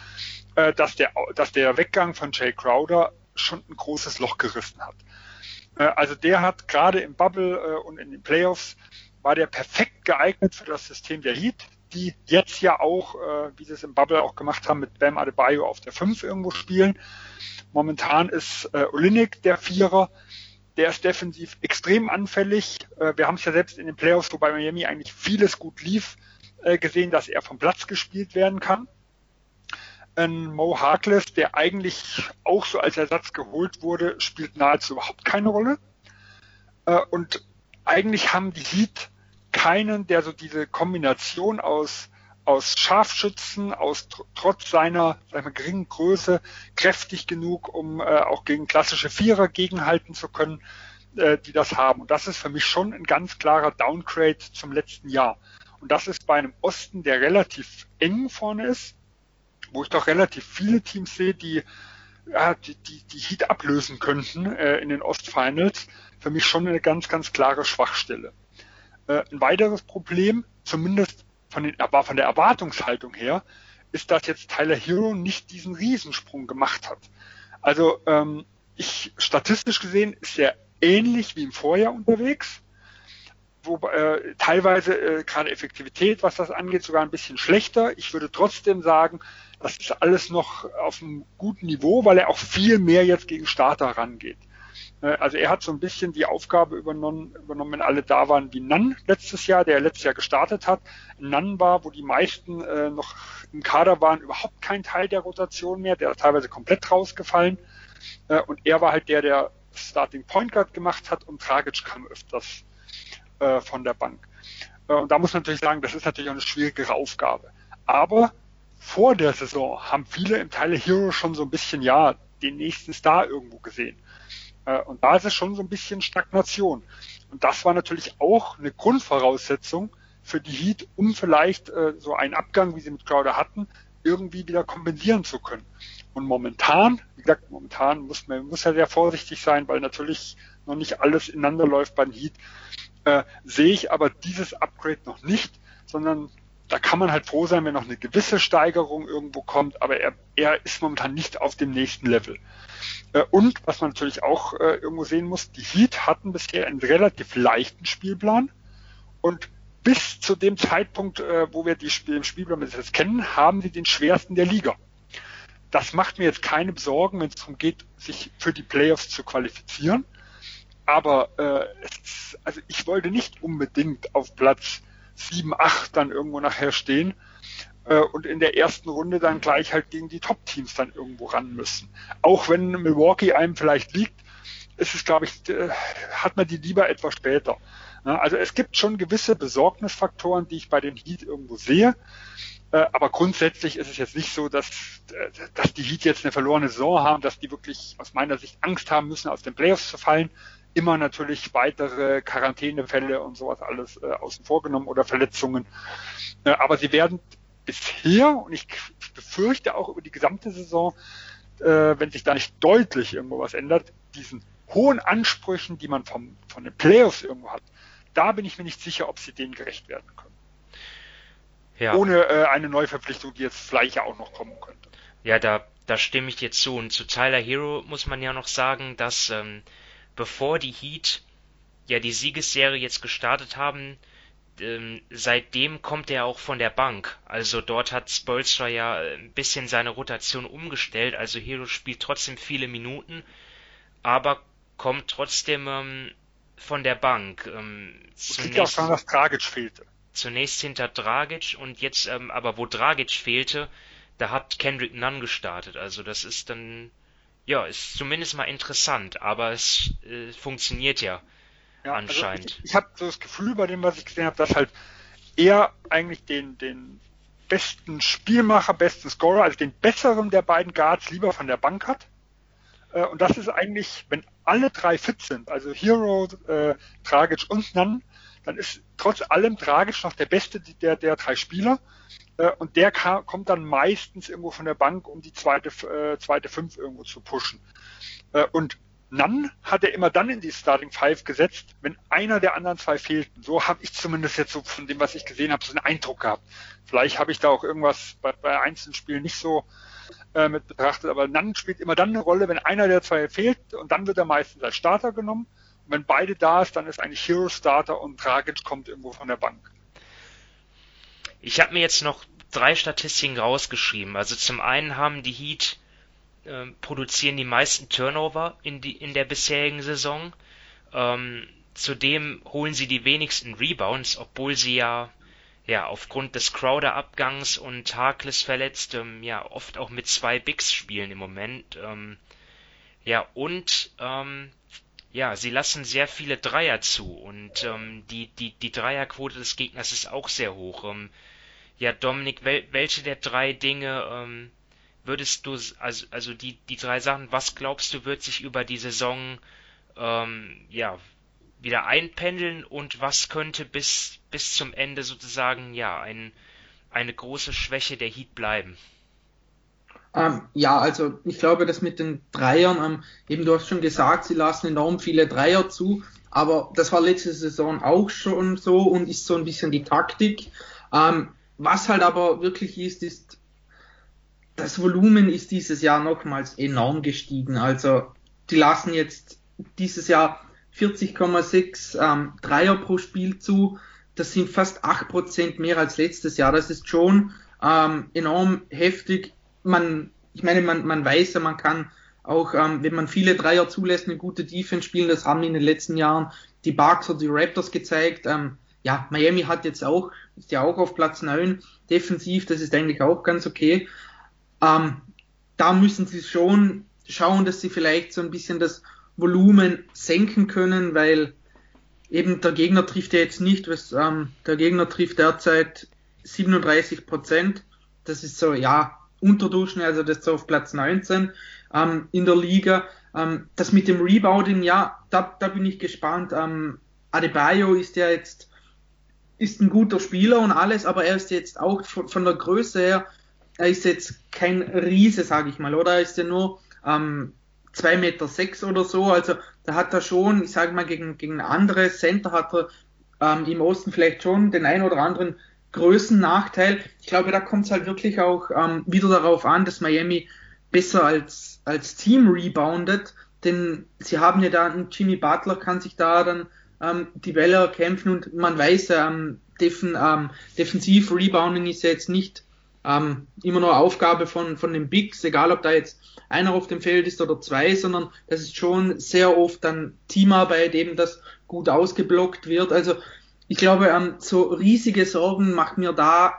äh, dass, der, dass der Weggang von Jay Crowder schon ein großes Loch gerissen hat. Äh, also der hat gerade im Bubble äh, und in den Playoffs war der perfekt geeignet für das System der Heat, die jetzt ja auch, äh, wie sie es im Bubble auch gemacht haben, mit Bam Adebayo auf der 5 irgendwo spielen. Momentan ist Olinik der Vierer. Der ist defensiv extrem anfällig. Wir haben es ja selbst in den Playoffs, wo bei Miami eigentlich vieles gut lief, gesehen, dass er vom Platz gespielt werden kann ein Mo Harkless, der eigentlich auch so als Ersatz geholt wurde, spielt nahezu überhaupt keine Rolle. Äh, und eigentlich haben die Heat keinen, der so diese Kombination aus aus Scharfschützen, aus trotz seiner mal, geringen Größe kräftig genug, um äh, auch gegen klassische Vierer gegenhalten zu können. äh, die das haben. Und das ist für mich schon ein ganz klarer Downgrade zum letzten Jahr. Und das ist bei einem Osten, der relativ eng vorne ist, wo ich doch relativ viele Teams sehe, die ja, die, die, die Heat ablösen könnten äh, in den Ostfinals, für mich schon eine ganz, ganz klare Schwachstelle. Äh, ein weiteres Problem, zumindest von, den, von der Erwartungshaltung her, ist, dass jetzt Tyler Hero nicht diesen Riesensprung gemacht hat. Also ähm, ich statistisch gesehen ist er ähnlich wie im Vorjahr unterwegs, wo äh, teilweise äh, gerade Effektivität, was das angeht, sogar ein bisschen schlechter. Ich würde trotzdem sagen, das ist alles noch auf einem guten Niveau, weil er auch viel mehr jetzt gegen Starter rangeht. Äh, also er hat so ein bisschen die Aufgabe übernommen, übernommen, wenn alle da waren, wie Nan letztes Jahr, der letztes Jahr gestartet hat. Nan war, wo die meisten äh, noch im Kader waren, überhaupt kein Teil der Rotation mehr, der ist teilweise komplett rausgefallen. Äh, und er war halt der, der Starting Point Guard gemacht hat und Tragic kam öfters äh, von der Bank. Äh, und da muss man natürlich sagen, das ist natürlich auch eine schwierigere Aufgabe. Aber vor der Saison haben viele im Teil Hero schon so ein bisschen, ja, den nächsten Star irgendwo gesehen. Äh, und da ist es schon so ein bisschen Stagnation. Und das war natürlich auch eine Grundvoraussetzung für die Heat, um vielleicht äh, so einen Abgang, wie sie mit Crowder hatten, irgendwie wieder kompensieren zu können. Und momentan, wie gesagt, momentan muss man muss ja sehr vorsichtig sein, weil natürlich noch nicht alles ineinander läuft beim Heat, äh, sehe ich aber dieses Upgrade noch nicht, sondern da kann man halt froh sein, wenn noch eine gewisse Steigerung irgendwo kommt, aber er, er ist momentan nicht auf dem nächsten Level. Äh, und was man natürlich auch äh, irgendwo sehen muss, die Heat hatten bisher einen relativ leichten Spielplan und bis zu dem Zeitpunkt, wo wir die den Spielplan jetzt kennen, haben sie den schwersten der Liga. Das macht mir jetzt keine Sorgen, wenn es darum geht, sich für die Playoffs zu qualifizieren. Aber äh, es, also ich wollte nicht unbedingt auf Platz 7, 8 dann irgendwo nachher stehen äh, und in der ersten Runde dann gleich halt gegen die Top-Teams dann irgendwo ran müssen. Auch wenn Milwaukee einem vielleicht liegt, ist es, glaube ich, äh, hat man die lieber etwas später. Ja, also es gibt schon gewisse Besorgnisfaktoren, die ich bei den Heat irgendwo sehe. Äh, aber grundsätzlich ist es jetzt nicht so, dass, äh, dass die Heat jetzt eine verlorene Saison haben, dass die wirklich aus meiner Sicht Angst haben müssen, aus den Playoffs zu fallen immer natürlich weitere Quarantänefälle und sowas alles äh, außen vor genommen oder Verletzungen. Äh, aber sie werden bisher, und ich befürchte auch über die gesamte Saison, äh, wenn sich da nicht deutlich irgendwo was ändert, diesen hohen Ansprüchen, die man vom, von den Playoffs irgendwo hat, da bin ich mir nicht sicher, ob sie denen gerecht werden können. Ja. Ohne äh, eine Neuverpflichtung, die jetzt vielleicht auch noch kommen könnte. Ja, da, da stimme ich dir zu. Und zu Tyler Hero muss man ja noch sagen, dass ähm, bevor die Heat ja die Siegesserie jetzt gestartet haben, ähm, seitdem kommt er auch von der Bank. Also dort hat Spolstra ja ein bisschen seine Rotation umgestellt. Also Hero spielt trotzdem viele Minuten, aber kommt trotzdem ähm, von der Bank. Ähm, zunächst, auch sagen, dass Dragic fehlte. Zunächst hinter Dragic und jetzt, ähm, aber wo Dragic fehlte, da hat Kendrick Nunn gestartet. Also das ist dann ja, ist zumindest mal interessant, aber es äh, funktioniert ja, ja also anscheinend. Also ich, ich habe so das Gefühl bei dem, was ich gesehen habe, dass halt er eigentlich den, den besten Spielmacher, besten Scorer, also den besseren der beiden Guards lieber von der Bank hat. Äh, und das ist eigentlich, wenn alle drei fit sind, also Hero, äh, Dragic und Nunn, dann ist trotz allem Dragic noch der beste der, der drei Spieler. Äh, und der kam, kommt dann meistens irgendwo von der Bank, um die zweite, äh, zweite Fünf irgendwo zu pushen. Äh, und Nunn hat er immer dann in die Starting Five gesetzt, wenn einer der anderen zwei fehlten. So habe ich zumindest jetzt so von dem, was ich gesehen habe, so einen Eindruck gehabt. Vielleicht habe ich da auch irgendwas bei, bei einzelnen Spielen nicht so äh, mit betrachtet, aber Nunn spielt immer dann eine Rolle, wenn einer der zwei fehlt und dann wird er meistens als Starter genommen. Und wenn beide da ist, dann ist eigentlich Hero Starter und Dragic kommt irgendwo von der Bank. Ich habe mir jetzt noch drei Statistiken rausgeschrieben. Also zum einen haben die Heat äh, produzieren die meisten Turnover in, die, in der bisherigen Saison. Ähm, zudem holen sie die wenigsten Rebounds, obwohl sie ja ja aufgrund des Crowder-Abgangs und Harkless verletzt ähm, ja oft auch mit zwei Bigs spielen im Moment. Ähm, ja und ähm, ja, sie lassen sehr viele Dreier zu und ähm, die, die, die Dreierquote des Gegners ist auch sehr hoch. Ja, Dominik, wel, welche der drei Dinge ähm, würdest du, also, also die, die drei Sachen, was glaubst du, wird sich über die Saison ähm, ja, wieder einpendeln und was könnte bis, bis zum Ende sozusagen, ja, ein, eine große Schwäche der Heat bleiben? Ähm, ja, also ich glaube, dass mit den Dreiern, ähm, eben du hast schon gesagt, sie lassen enorm viele Dreier zu, aber das war letzte Saison auch schon so und ist so ein bisschen die Taktik. Ähm, was halt aber wirklich ist, ist, das Volumen ist dieses Jahr nochmals enorm gestiegen. Also die lassen jetzt dieses Jahr 40,6 ähm, Dreier pro Spiel zu. Das sind fast 8% mehr als letztes Jahr. Das ist schon ähm, enorm heftig man, ich meine, man, man weiß ja, man kann auch, ähm, wenn man viele Dreier zulässt, eine gute Defense spielen. Das haben in den letzten Jahren die Bucks oder die Raptors gezeigt. Ähm, ja, Miami hat jetzt auch, ist ja auch auf Platz 9 defensiv, das ist eigentlich auch ganz okay. Ähm, da müssen sie schon schauen, dass sie vielleicht so ein bisschen das Volumen senken können, weil eben der Gegner trifft ja jetzt nicht, was, ähm, der Gegner trifft derzeit 37 Prozent. Das ist so, ja, Unterdurchschnitt, also das ist auf Platz 19 ähm, in der Liga. Ähm, das mit dem Rebounding, ja, da, da bin ich gespannt. Ähm, Adebayo ist ja jetzt ist ein guter Spieler und alles, aber er ist jetzt auch von, von der Größe her, er ist jetzt kein Riese, sage ich mal, oder? Er ist ja nur ähm, 2,6 Meter sechs oder so, also da hat er schon, ich sage mal, gegen, gegen andere Center hat er ähm, im Osten vielleicht schon den ein oder anderen Größennachteil. Ich glaube, da kommt es halt wirklich auch ähm, wieder darauf an, dass Miami besser als, als Team reboundet, denn sie haben ja da einen Jimmy Butler, kann sich da dann ähm, die Bälle kämpfen und man weiß, ähm, Defen, ähm, defensiv Rebounding ist ja jetzt nicht ähm, immer nur Aufgabe von, von den Bigs, egal ob da jetzt einer auf dem Feld ist oder zwei, sondern das ist schon sehr oft dann Teamarbeit, eben das gut ausgeblockt wird. Also ich glaube, ähm, so riesige Sorgen macht mir da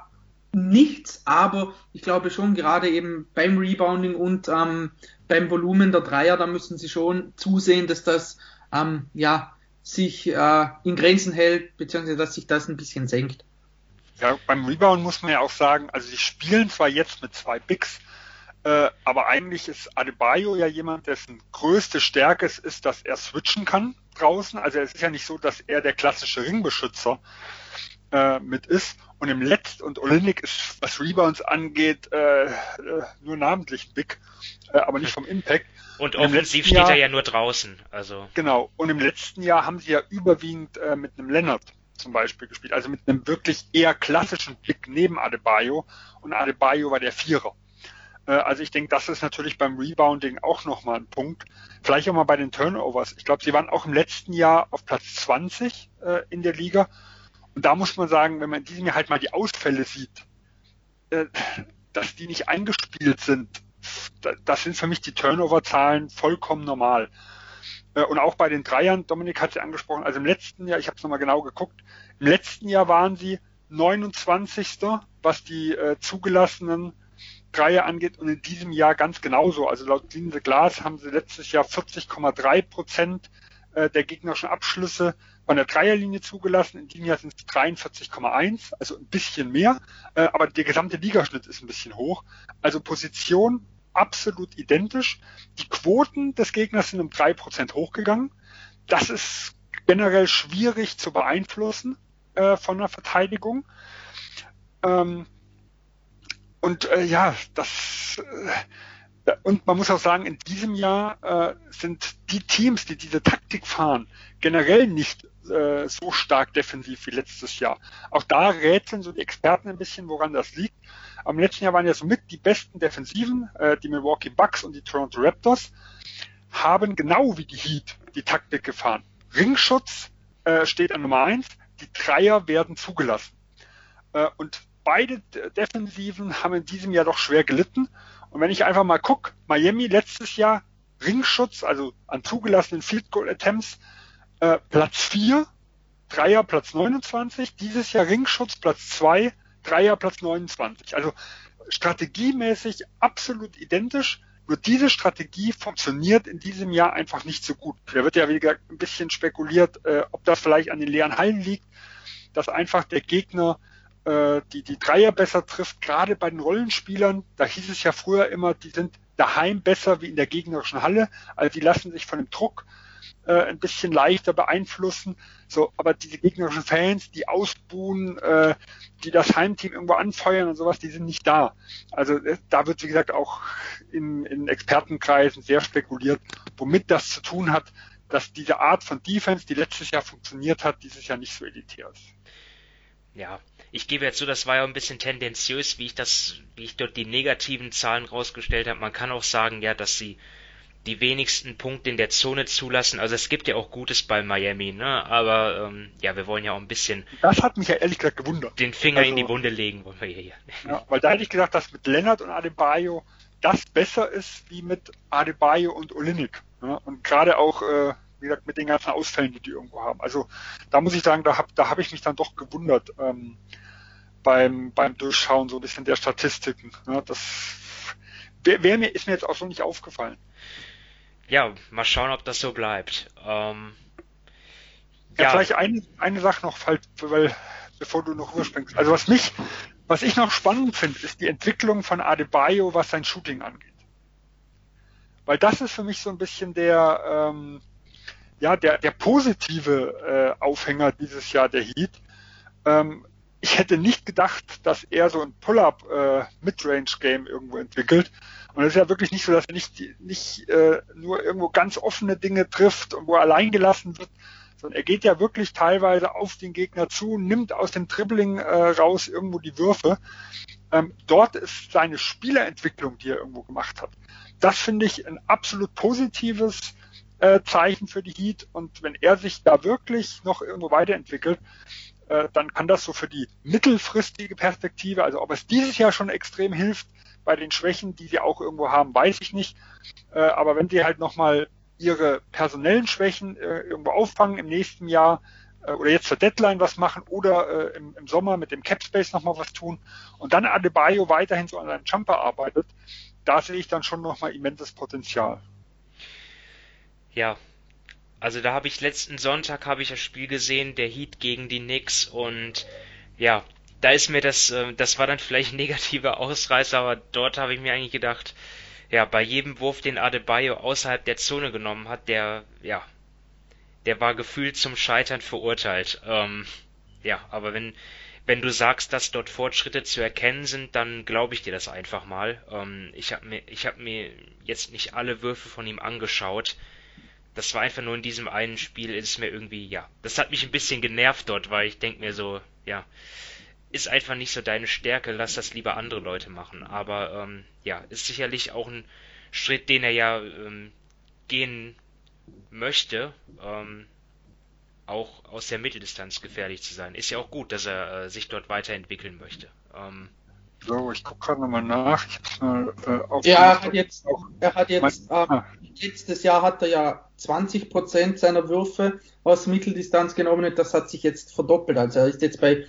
nichts, aber ich glaube schon gerade eben beim Rebounding und ähm, beim Volumen der Dreier, da müssen sie schon zusehen, dass das ähm, ja sich äh, in Grenzen hält, beziehungsweise dass sich das ein bisschen senkt. Ja, beim Rebound muss man ja auch sagen, also sie spielen zwar jetzt mit zwei Bigs, äh, aber eigentlich ist Adebayo ja jemand, dessen größte Stärke es ist, dass er switchen kann draußen. Also es ist ja nicht so, dass er der klassische Ringbeschützer äh, mit ist. Und im Letzt und Olinik ist, was Rebounds angeht, äh, äh nur namentlich big, äh, aber nicht vom Impact. Und offensiv steht Jahr, er ja nur draußen. Also. Genau. Und im letzten Jahr haben sie ja überwiegend äh, mit einem Leonard zum Beispiel gespielt, also mit einem wirklich eher klassischen Blick neben Adebayo. Und Adebayo war der Vierer. Äh, also ich denke, das ist natürlich beim Rebounding auch nochmal ein Punkt. Vielleicht auch mal bei den Turnovers. Ich glaube, sie waren auch im letzten Jahr auf Platz 20 äh, in der Liga. Und da muss man sagen, wenn man in diesem Jahr halt mal die Ausfälle sieht, äh, dass die nicht eingespielt sind, das sind für mich die Turnover-Zahlen vollkommen normal. Und auch bei den Dreiern, Dominik hat sie angesprochen, also im letzten Jahr, ich habe es nochmal genau geguckt, im letzten Jahr waren sie 29. was die äh, zugelassenen Dreier angeht und in diesem Jahr ganz genauso. Also laut Linse Glas haben sie letztes Jahr 40,3 Prozent äh, der gegnerischen Abschlüsse von der Dreierlinie zugelassen. In diesem Jahr sind es 43,1, also ein bisschen mehr, äh, aber der gesamte Ligaschnitt ist ein bisschen hoch. Also Position absolut identisch. Die Quoten des Gegners sind um drei Prozent hochgegangen. Das ist generell schwierig zu beeinflussen äh, von der Verteidigung. Ähm, und äh, ja, das äh, und man muss auch sagen, in diesem Jahr äh, sind die Teams, die diese Taktik fahren, generell nicht äh, so stark defensiv wie letztes Jahr. Auch da rätseln so die Experten ein bisschen, woran das liegt. Am letzten Jahr waren ja somit die besten Defensiven, äh, die Milwaukee Bucks und die Toronto Raptors, haben genau wie die Heat die Taktik gefahren. Ringschutz äh, steht an Nummer eins, die Dreier werden zugelassen. Äh, und beide Defensiven haben in diesem Jahr doch schwer gelitten. Und wenn ich einfach mal gucke, Miami letztes Jahr Ringschutz, also an zugelassenen Field Goal Attempts, äh, Platz 4, Dreier Platz 29, dieses Jahr Ringschutz Platz 2, Dreier Platz 29. Also strategiemäßig absolut identisch. Nur diese Strategie funktioniert in diesem Jahr einfach nicht so gut. Da wird ja wieder ein bisschen spekuliert, äh, ob das vielleicht an den leeren Hallen liegt, dass einfach der Gegner äh, die, die Dreier besser trifft, gerade bei den Rollenspielern, da hieß es ja früher immer, die sind daheim besser wie in der gegnerischen Halle, also die lassen sich von dem Druck äh, ein bisschen leichter beeinflussen. So, aber diese gegnerischen Fans, die ausbuhen, äh, die das Heimteam irgendwo anfeuern und sowas, die sind nicht da. Also äh, da wird, wie gesagt, auch in, in Expertenkreisen sehr spekuliert, womit das zu tun hat, dass diese Art von Defense, die letztes Jahr funktioniert hat, dieses Jahr nicht so elitär ist. Ja, ich gebe jetzt so, das war ja ein bisschen tendenziös, wie ich das, wie ich dort die negativen Zahlen rausgestellt habe. Man kann auch sagen, ja, dass sie die wenigsten Punkte in der Zone zulassen. Also es gibt ja auch Gutes bei Miami, ne? Aber ähm, ja, wir wollen ja auch ein bisschen. Das hat mich ja ehrlich gesagt gewundert. Den Finger also, in die Wunde legen wollen wir hier. Ja, weil da hätte ich gesagt, dass mit Leonard und Adebayo das besser ist wie mit Adebayo und Olinik. Ne? Und gerade auch, äh, wie gesagt, mit den ganzen Ausfällen, die die irgendwo haben. Also da muss ich sagen, da habe da hab ich mich dann doch gewundert ähm, beim, beim Durchschauen so ein bisschen der Statistiken. Ne? Das wäre mir, ist mir jetzt auch so nicht aufgefallen ja, mal schauen, ob das so bleibt. Ähm, ja, ja, vielleicht eine, eine Sache noch, weil, bevor du noch überspringst. Also was mich, was ich noch spannend finde, ist die Entwicklung von Adebayo, was sein Shooting angeht. Weil das ist für mich so ein bisschen der, ähm, ja, der, der positive äh, Aufhänger dieses Jahr der Heat. Ähm, ich hätte nicht gedacht, dass er so ein Pull-up äh, Midrange-Game irgendwo entwickelt. Und es ist ja wirklich nicht so, dass er nicht, nicht äh, nur irgendwo ganz offene Dinge trifft und wo er allein gelassen wird, sondern er geht ja wirklich teilweise auf den Gegner zu, nimmt aus dem Dribbling äh, raus irgendwo die Würfe. Ähm, dort ist seine Spielerentwicklung, die er irgendwo gemacht hat. Das finde ich ein absolut positives äh, Zeichen für die Heat. Und wenn er sich da wirklich noch irgendwo weiterentwickelt, äh, dann kann das so für die mittelfristige Perspektive, also ob es dieses Jahr schon extrem hilft bei den Schwächen, die sie auch irgendwo haben, weiß ich nicht. Äh, aber wenn sie halt nochmal ihre personellen Schwächen äh, irgendwo auffangen im nächsten Jahr oder jetzt zur Deadline was machen oder im, Sommer mit dem Capspace nochmal was tun und dann Adebayo weiterhin so an seinem Jumper arbeitet, da sehe ich dann schon nochmal immenses Potenzial. Ja, also da habe ich letzten Sonntag habe ich das Spiel gesehen, der Heat gegen die Knicks und ja, da ist mir das, äh, das war dann vielleicht ein negativer Ausreißer, aber dort habe ich mir eigentlich gedacht, ja, bei jedem Wurf, den Adebayo außerhalb der Zone genommen hat, der, ja, der war gefühlt zum Scheitern verurteilt. Ähm, ja, aber wenn, wenn du sagst, dass dort Fortschritte zu erkennen sind, dann glaube ich dir das einfach mal. Ähm, ich habe mir, ich habe mir jetzt nicht alle Würfe von ihm angeschaut, das war einfach nur in diesem einen Spiel, ist mir irgendwie, ja, das hat mich ein bisschen genervt dort, weil ich denke mir so, ja, ist einfach nicht so deine Stärke, lass das lieber andere Leute machen. Aber ähm, ja, ist sicherlich auch ein Schritt, den er ja ähm, gehen möchte, ähm, auch aus der Mitteldistanz gefährlich zu sein. Ist ja auch gut, dass er äh, sich dort weiterentwickeln möchte. Ähm, so, ich gucke gerade nochmal nach. Ich mal, äh, ja, er hat jetzt, er hat jetzt, mein, ah. letztes Jahr hat er ja 20 Prozent seiner Würfe aus Mitteldistanz genommen das hat sich jetzt verdoppelt. Also er ist jetzt bei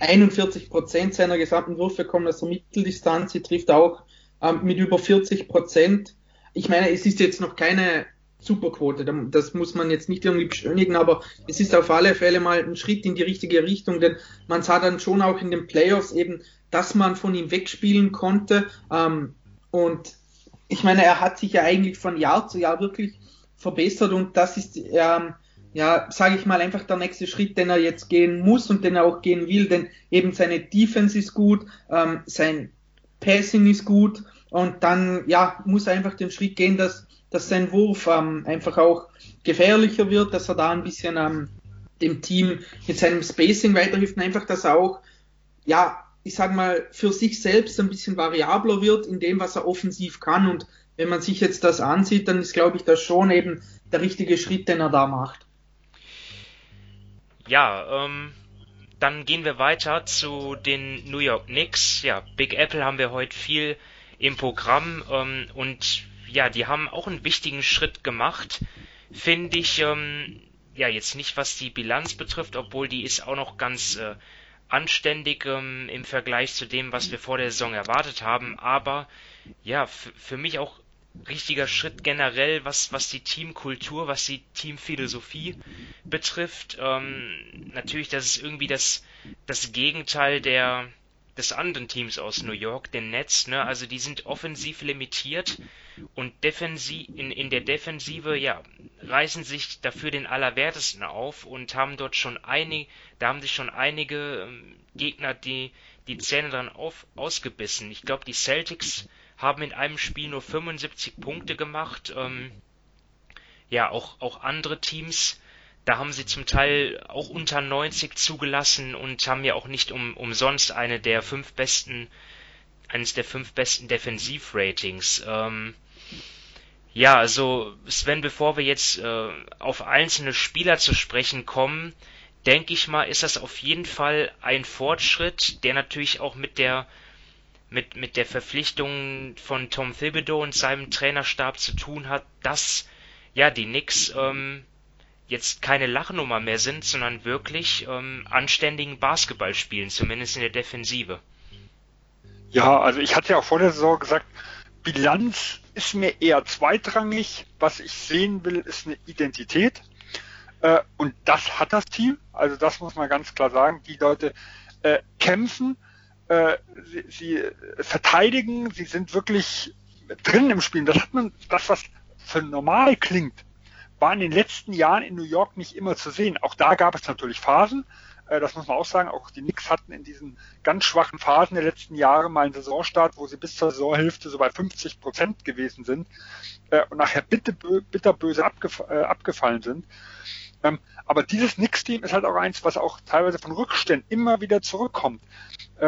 41 Prozent seiner gesamten Würfe kommen aus der Mitteldistanz. Sie trifft auch ähm, mit über 40 Prozent. Ich meine, es ist jetzt noch keine Superquote, das muss man jetzt nicht irgendwie beschönigen, aber es ist auf alle Fälle mal ein Schritt in die richtige Richtung, denn man sah dann schon auch in den Playoffs eben, dass man von ihm wegspielen konnte. Ähm, und ich meine, er hat sich ja eigentlich von Jahr zu Jahr wirklich verbessert und das ist, ähm, ja, sage ich mal, einfach der nächste Schritt, den er jetzt gehen muss und den er auch gehen will, denn eben seine Defense ist gut, ähm, sein Passing ist gut und dann, ja, muss er einfach den Schritt gehen, dass, dass sein Wurf ähm, einfach auch gefährlicher wird, dass er da ein bisschen ähm, dem Team mit seinem Spacing weiterhilft und einfach, dass er auch, ja, ich sag mal, für sich selbst ein bisschen variabler wird in dem, was er offensiv kann. Und wenn man sich jetzt das ansieht, dann ist, glaube ich, das schon eben der richtige Schritt, den er da macht. Ja, ähm, dann gehen wir weiter zu den New York Knicks. Ja, Big Apple haben wir heute viel im Programm ähm, und ja, die haben auch einen wichtigen Schritt gemacht, finde ich. Ähm, ja, jetzt nicht was die Bilanz betrifft, obwohl die ist auch noch ganz äh, anständig im Vergleich zu dem, was wir vor der Saison erwartet haben. Aber ja, für mich auch richtiger Schritt generell, was, was die Teamkultur, was die Teamphilosophie betrifft. Ähm, natürlich, das ist irgendwie das, das Gegenteil der, des anderen Teams aus New York, den Nets. Ne? Also die sind offensiv limitiert und defensiv in, in der Defensive ja reißen sich dafür den Allerwertesten auf und haben dort schon einige, da haben sich schon einige ähm, Gegner die die Zähne dran auf, ausgebissen. Ich glaube, die Celtics haben in einem Spiel nur 75 Punkte gemacht. Ähm, ja, auch, auch andere Teams, da haben sie zum Teil auch unter 90 zugelassen und haben ja auch nicht um, umsonst eine der fünf besten, eines der fünf besten Defensivratings. Ähm, ja, also Sven, bevor wir jetzt äh, auf einzelne Spieler zu sprechen kommen, denke ich mal, ist das auf jeden Fall ein Fortschritt, der natürlich auch mit der mit, mit der Verpflichtung von Tom Thibodeau und seinem Trainerstab zu tun hat, dass ja die Knicks ähm, jetzt keine Lachnummer mehr sind, sondern wirklich ähm, anständigen Basketball spielen, zumindest in der Defensive. Ja, also ich hatte ja auch vor der Saison gesagt, Bilanz ist mir eher zweitrangig. Was ich sehen will, ist eine Identität. Äh, und das hat das Team. Also das muss man ganz klar sagen. Die Leute äh, kämpfen, äh, sie, sie verteidigen, sie sind wirklich drin im Spiel. Das hat man, das was für normal klingt, war in den letzten Jahren in New York nicht immer zu sehen. Auch da gab es natürlich Phasen. Äh, das muss man auch sagen. Auch die Knicks hatten in diesen ganz schwachen Phasen der letzten Jahre mal einen Saisonstart, wo sie bis zur Saisonhälfte so bei 50 Prozent gewesen sind äh, und nachher bitterböse äh, abgefallen sind. Ähm, aber dieses Knicks-Team ist halt auch eins, was auch teilweise von Rückständen immer wieder zurückkommt.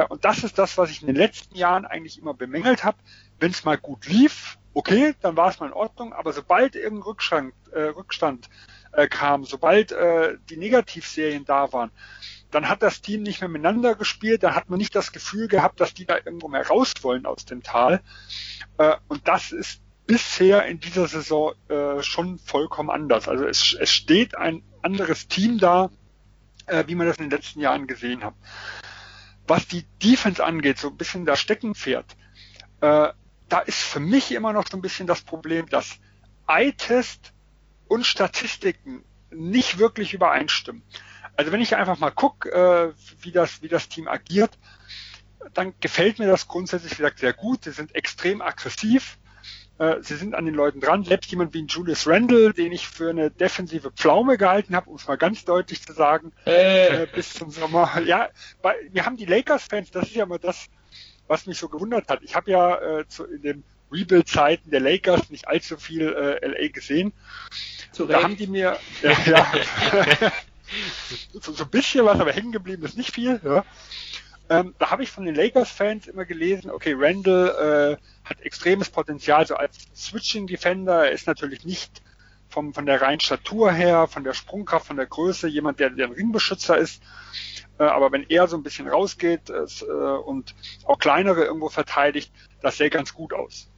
Und das ist das, was ich in den letzten Jahren eigentlich immer bemängelt habe. Wenn es mal gut lief, okay, dann war es mal in Ordnung, aber sobald irgendein Rückstand, äh, Rückstand äh, kam, sobald äh, die Negativserien da waren, dann hat das Team nicht mehr miteinander gespielt, dann hat man nicht das Gefühl gehabt, dass die da irgendwo mehr raus wollen aus dem Tal. Äh, und das ist bisher in dieser Saison äh, schon vollkommen anders. Also es, es steht ein anderes Team da, äh, wie man das in den letzten Jahren gesehen hat. Was die Defense angeht, so ein bisschen das Steckenpferd, äh, da ist für mich immer noch so ein bisschen das Problem, dass Eye-Test und Statistiken nicht wirklich übereinstimmen. Also wenn ich einfach mal gucke, äh, wie, das, wie das Team agiert, dann gefällt mir das grundsätzlich, wie gesagt, sehr gut. Sie sind extrem aggressiv. Äh, sie sind an den Leuten dran. Selbst jemand wie Julius Randle, den ich für eine defensive Pflaume gehalten habe, um es mal ganz deutlich zu sagen, äh. Äh, bis zum Sommer. Ja, bei, wir haben die Lakers-Fans, das ist ja mal das, was mich so gewundert hat. Ich habe ja äh, zu, in den Rebuild-Zeiten der Lakers nicht allzu viel äh, LA gesehen. Zurecht. Da haben die mir ja, ja so, so ein bisschen was, aber hängen geblieben ist nicht viel. Ja. Ähm, da habe ich von den Lakers-Fans immer gelesen, okay, Randall äh, hat extremes Potenzial, so als Switching-Defender. Er ist natürlich nicht vom, von der reinen Statur her, von der Sprungkraft, von der Größe, jemand, der, der ein Ringbeschützer ist. Äh, aber wenn er so ein bisschen rausgeht äh, und auch kleinere irgendwo verteidigt, das sähe ganz gut aus.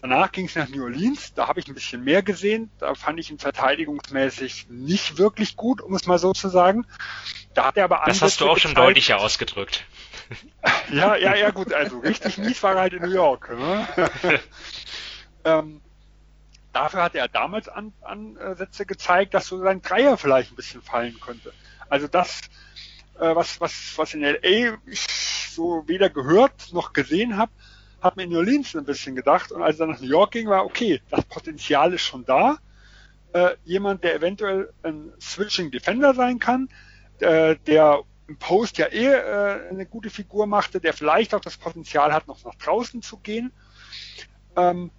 Danach ging es nach New Orleans, da habe ich ein bisschen mehr gesehen. Da fand ich ihn verteidigungsmäßig nicht wirklich gut, um es mal so zu sagen. Da hat er aber Das hast du auch schon deutlicher ausgedrückt. Ja, ja, ja, gut, also richtig mies war er halt in New York. Ne? ähm, dafür hat er damals An Ansätze gezeigt, dass so sein Dreier vielleicht ein bisschen fallen könnte. Also das, äh, was, was, was in LA ich so weder gehört noch gesehen habe, hat mir in New Orleans ein bisschen gedacht. Und als er nach New York ging, war okay, das Potenzial ist schon da. Äh, jemand, der eventuell ein Switching Defender sein kann, äh, der im Post ja eh äh, eine gute Figur machte, der vielleicht auch das Potenzial hat, noch nach draußen zu gehen. Ähm,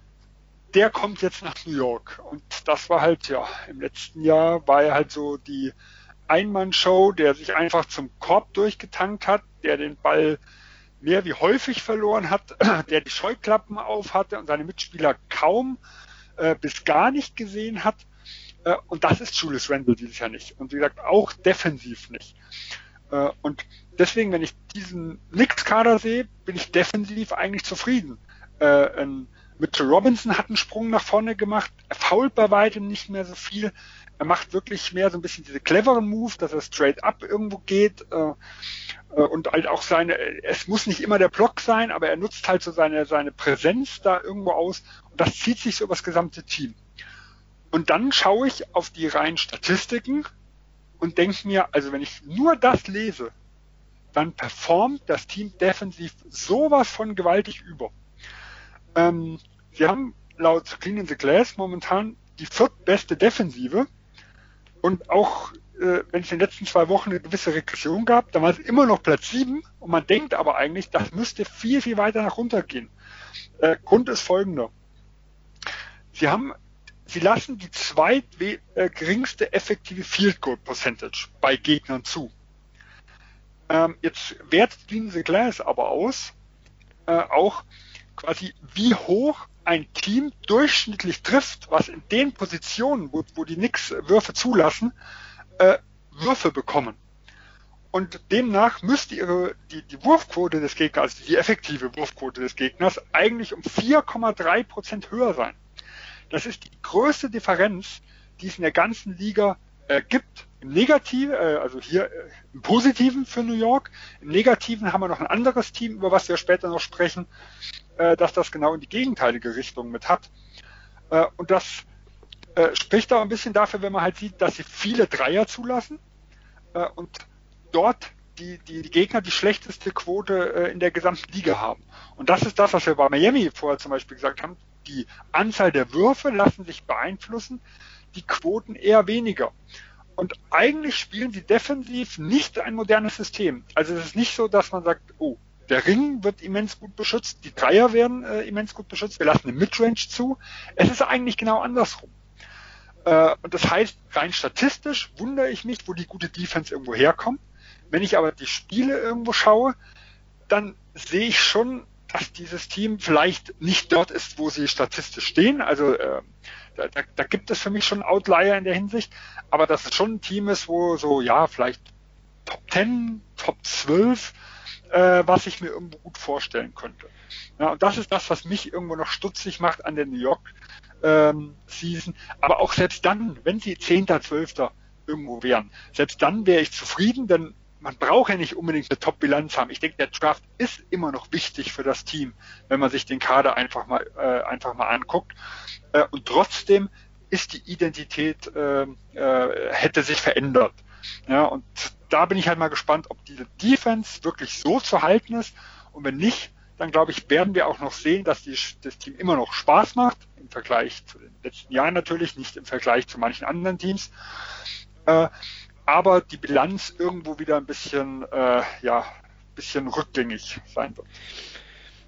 der kommt jetzt nach New York. Und das war halt, ja, im letzten Jahr war er halt so die Einmann-Show, der sich einfach zum Korb durchgetankt hat, der den Ball mehr wie häufig verloren hat, der die Scheuklappen auf hatte und seine Mitspieler kaum äh, bis gar nicht gesehen hat. Äh, und das ist Julius Randle dieses Jahr nicht. Und wie gesagt, auch defensiv nicht. Äh, und deswegen, wenn ich diesen Knicks-Kader sehe, bin ich defensiv eigentlich zufrieden. Äh, Mitchell Robinson hat einen Sprung nach vorne gemacht, er fault bei weitem nicht mehr so viel. Er macht wirklich mehr so ein bisschen diese cleveren Moves, dass er straight up irgendwo geht äh, äh, und halt auch seine, es muss nicht immer der Block sein, aber er nutzt halt so seine, seine Präsenz da irgendwo aus und das zieht sich so über das gesamte Team. Und dann schaue ich auf die reinen Statistiken und denke mir, also wenn ich nur das lese, dann performt das Team defensiv sowas von gewaltig über. Ähm, sie haben laut Clean in the Glass momentan die viertbeste Defensive und auch äh, wenn es in den letzten zwei Wochen eine gewisse Regression gab, dann war es immer noch Platz 7 und man denkt aber eigentlich, das müsste viel, viel weiter nach runter gehen. Äh, Grund ist folgender. Sie haben, sie lassen die zweit äh, geringste effektive Field Goal Percentage bei Gegnern zu. Ähm, jetzt wertet Clean the Glass aber aus, äh, auch quasi wie hoch ein Team durchschnittlich trifft, was in den Positionen, wo, wo die nix Würfe zulassen, äh, Würfe bekommen. Und demnach müsste ihre, die, die Wurfquote des Gegners, also die effektive Wurfquote des Gegners, eigentlich um 4,3 Prozent höher sein. Das ist die größte Differenz, die es in der ganzen Liga äh, gibt. Im Negativen, äh, also hier äh, im Positiven für New York. Im Negativen haben wir noch ein anderes Team, über was wir später noch sprechen, äh, dass das genau in die gegenteilige Richtung mit hat. Äh, und das äh, spricht auch ein bisschen dafür, wenn man halt sieht, dass sie viele Dreier zulassen äh, und dort die, die, die Gegner die schlechteste Quote äh, in der gesamten Liga haben. Und das ist das, was wir bei Miami vorher zum Beispiel gesagt haben. Die Anzahl der Würfe lassen sich beeinflussen, die Quoten eher weniger. Und eigentlich spielen sie defensiv nicht ein modernes System. Also es ist nicht so, dass man sagt, oh, der Ring wird immens gut beschützt, die Dreier werden äh, immens gut beschützt, wir lassen eine Midrange zu. Es ist eigentlich genau andersrum. Äh, und das heißt, rein statistisch wundere ich mich, wo die gute Defense irgendwo herkommt. Wenn ich aber die Spiele irgendwo schaue, dann sehe ich schon, dass dieses Team vielleicht nicht dort ist, wo sie statistisch stehen. Also äh, da, da, da gibt es für mich schon Outlier in der Hinsicht, aber dass es schon ein Team ist, wo so, ja, vielleicht Top 10, Top 12, äh, was ich mir irgendwo gut vorstellen könnte. Ja, und das ist das, was mich irgendwo noch stutzig macht an der New York ähm, Season. Aber auch selbst dann, wenn sie Zehnter, Zwölfter irgendwo wären, selbst dann wäre ich zufrieden, denn man braucht ja nicht unbedingt eine Top-Bilanz haben. Ich denke, der Draft ist immer noch wichtig für das Team, wenn man sich den Kader einfach mal äh, einfach mal anguckt. Äh, und trotzdem ist die Identität äh, äh, hätte sich verändert. Ja, und da bin ich halt mal gespannt, ob diese Defense wirklich so zu halten ist. Und wenn nicht, dann glaube ich, werden wir auch noch sehen, dass die, das Team immer noch Spaß macht, im Vergleich zu den letzten Jahren natürlich, nicht im Vergleich zu manchen anderen Teams. Äh, aber die Bilanz irgendwo wieder ein bisschen, äh, ja, bisschen rückgängig sein wird.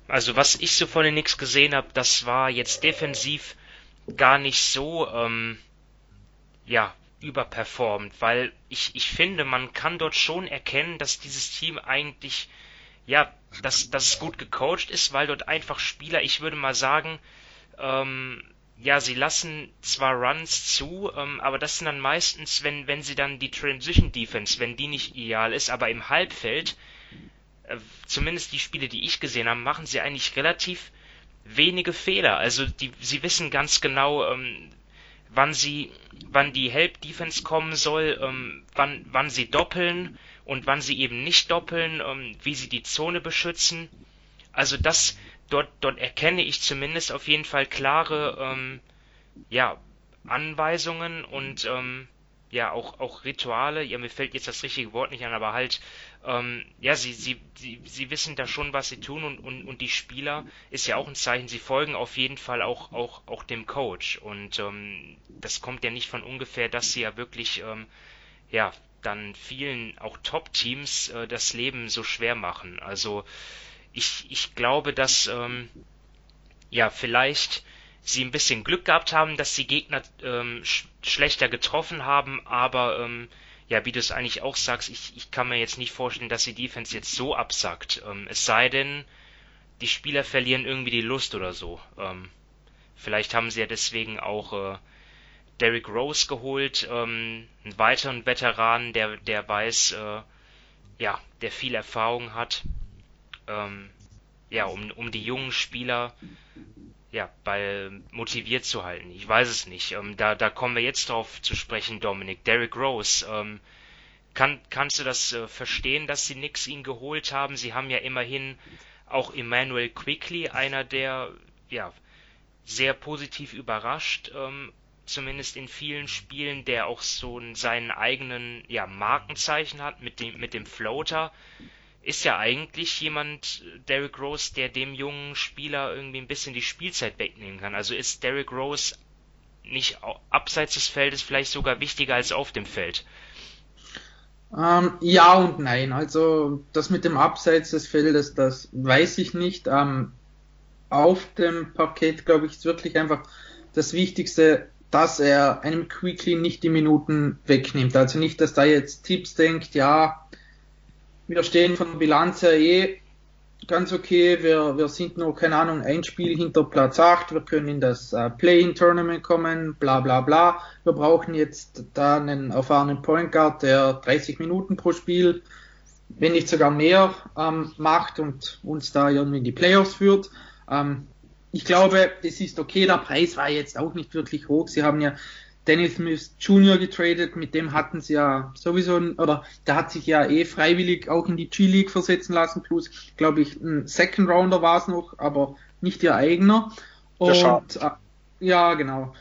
Also was ich so von den Knicks gesehen habe, das war jetzt defensiv gar nicht so, ähm, ja, überperformt, weil ich, ich finde, man kann dort schon erkennen, dass dieses Team eigentlich ja, dass, dass es gut gecoacht ist, weil dort einfach Spieler, ich würde mal sagen, ähm, ja, sie lassen zwar Runs zu, ähm, aber das sind dann meistens, wenn, wenn sie dann die Transition Defense, wenn die nicht ideal ist, aber im Halbfeld, äh, zumindest die Spiele, die ich gesehen habe, machen sie eigentlich relativ wenige Fehler. Also die, sie wissen ganz genau, ähm, wann sie, wann die Help Defense kommen soll, ähm, wann, wann sie doppeln und wann sie eben nicht doppeln, ähm, wie sie die Zone beschützen. Also das, dort, dort erkenne ich zumindest auf jeden Fall klare, ähm, ja, Anweisungen und ähm, ja auch auch Rituale. Ja, mir fällt jetzt das richtige Wort nicht an, aber halt ähm, ja, sie sie sie sie wissen da schon, was sie tun und und und die Spieler ist ja auch ein Zeichen. Sie folgen auf jeden Fall auch auch auch dem Coach und ähm, das kommt ja nicht von ungefähr, dass sie ja wirklich ähm, ja dann vielen auch Top-Teams äh, das Leben so schwer machen. Also ich, ich glaube, dass ähm, ja vielleicht sie ein bisschen Glück gehabt haben, dass die Gegner ähm, sch schlechter getroffen haben, aber ähm, ja, wie du es eigentlich auch sagst, ich, ich kann mir jetzt nicht vorstellen, dass die Defense jetzt so absackt. Ähm, es sei denn, die Spieler verlieren irgendwie die Lust oder so. Ähm, vielleicht haben sie ja deswegen auch äh, Derrick Rose geholt, ähm, einen weiteren Veteran, der, der weiß, äh, ja, der viel Erfahrung hat, ähm, ja, um, um die jungen Spieler ja, bei motiviert zu halten. Ich weiß es nicht. Ähm, da, da kommen wir jetzt drauf zu sprechen, Dominik. Derrick Rose, ähm, kann, kannst du das äh, verstehen, dass sie nix ihn geholt haben? Sie haben ja immerhin auch Emmanuel Quickly, einer der ja sehr positiv überrascht ähm, zumindest in vielen Spielen, der auch so seinen eigenen ja, Markenzeichen hat mit dem, mit dem Floater. Ist ja eigentlich jemand, Derrick Rose, der dem jungen Spieler irgendwie ein bisschen die Spielzeit wegnehmen kann. Also ist Derrick Rose nicht abseits des Feldes vielleicht sogar wichtiger als auf dem Feld? Ähm, ja und nein. Also das mit dem Abseits des Feldes, das weiß ich nicht. Ähm, auf dem Parkett, glaube ich, ist wirklich einfach das Wichtigste, dass er einem Quickly nicht die Minuten wegnimmt. Also nicht, dass da jetzt Tipps denkt, ja, wir stehen von der Bilanz her eh ganz okay. Wir, wir sind nur, keine Ahnung, ein Spiel hinter Platz 8. Wir können in das äh, Play-in-Tournament kommen, bla bla bla. Wir brauchen jetzt da einen erfahrenen Point Guard, der 30 Minuten pro Spiel, wenn nicht sogar mehr, ähm, macht und uns da irgendwie in die Playoffs führt. Ähm, ich glaube, es ist okay. Der Preis war jetzt auch nicht wirklich hoch. Sie haben ja Dennis Smith Jr. getradet, mit dem hatten sie ja sowieso, oder der hat sich ja eh freiwillig auch in die G-League versetzen lassen, plus, glaube ich, ein Second Rounder war es noch, aber nicht ihr eigener. Und äh, ja, genau.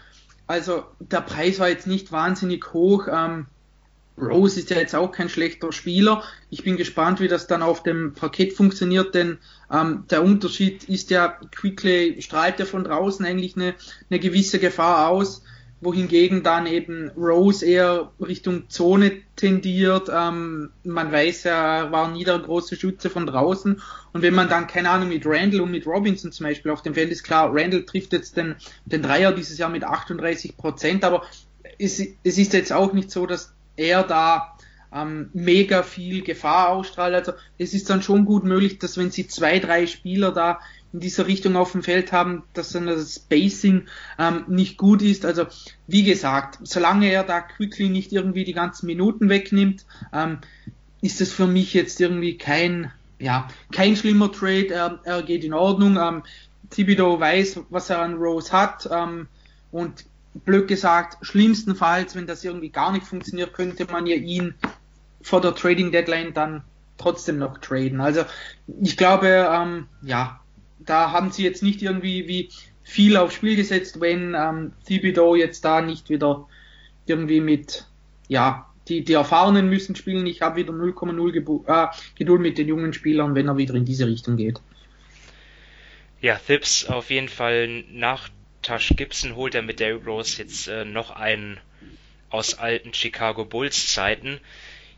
Also der Preis war jetzt nicht wahnsinnig hoch. Ähm, Rose ist ja jetzt auch kein schlechter Spieler. Ich bin gespannt, wie das dann auf dem Parkett funktioniert, denn ähm, der Unterschied ist ja, Quickly strahlt ja von draußen eigentlich eine, eine gewisse Gefahr aus wohingegen dann eben Rose eher Richtung Zone tendiert. Ähm, man weiß er war nie der große Schütze von draußen. Und wenn man dann, keine Ahnung, mit Randall und mit Robinson zum Beispiel auf dem Feld ist, klar, Randall trifft jetzt den, den Dreier dieses Jahr mit 38 Prozent, aber es, es ist jetzt auch nicht so, dass er da ähm, mega viel Gefahr ausstrahlt. Also es ist dann schon gut möglich, dass wenn sie zwei, drei Spieler da in dieser Richtung auf dem Feld haben, dass dann das Spacing ähm, nicht gut ist. Also wie gesagt, solange er da Quickly nicht irgendwie die ganzen Minuten wegnimmt, ähm, ist es für mich jetzt irgendwie kein, ja, kein schlimmer Trade. Er, er geht in Ordnung. Ähm, Thibodeau weiß, was er an Rose hat. Ähm, und blöd gesagt, schlimmstenfalls, wenn das irgendwie gar nicht funktioniert, könnte man ja ihn vor der Trading Deadline dann trotzdem noch traden. Also ich glaube, ähm, ja, da haben sie jetzt nicht irgendwie wie viel aufs Spiel gesetzt, wenn ähm, Thibodeau jetzt da nicht wieder irgendwie mit, ja, die, die Erfahrenen müssen spielen. Ich habe wieder 0,0 äh, Geduld mit den jungen Spielern, wenn er wieder in diese Richtung geht. Ja, Thips auf jeden Fall nach Tash Gibson holt er mit Derrick Rose jetzt äh, noch einen aus alten Chicago Bulls Zeiten.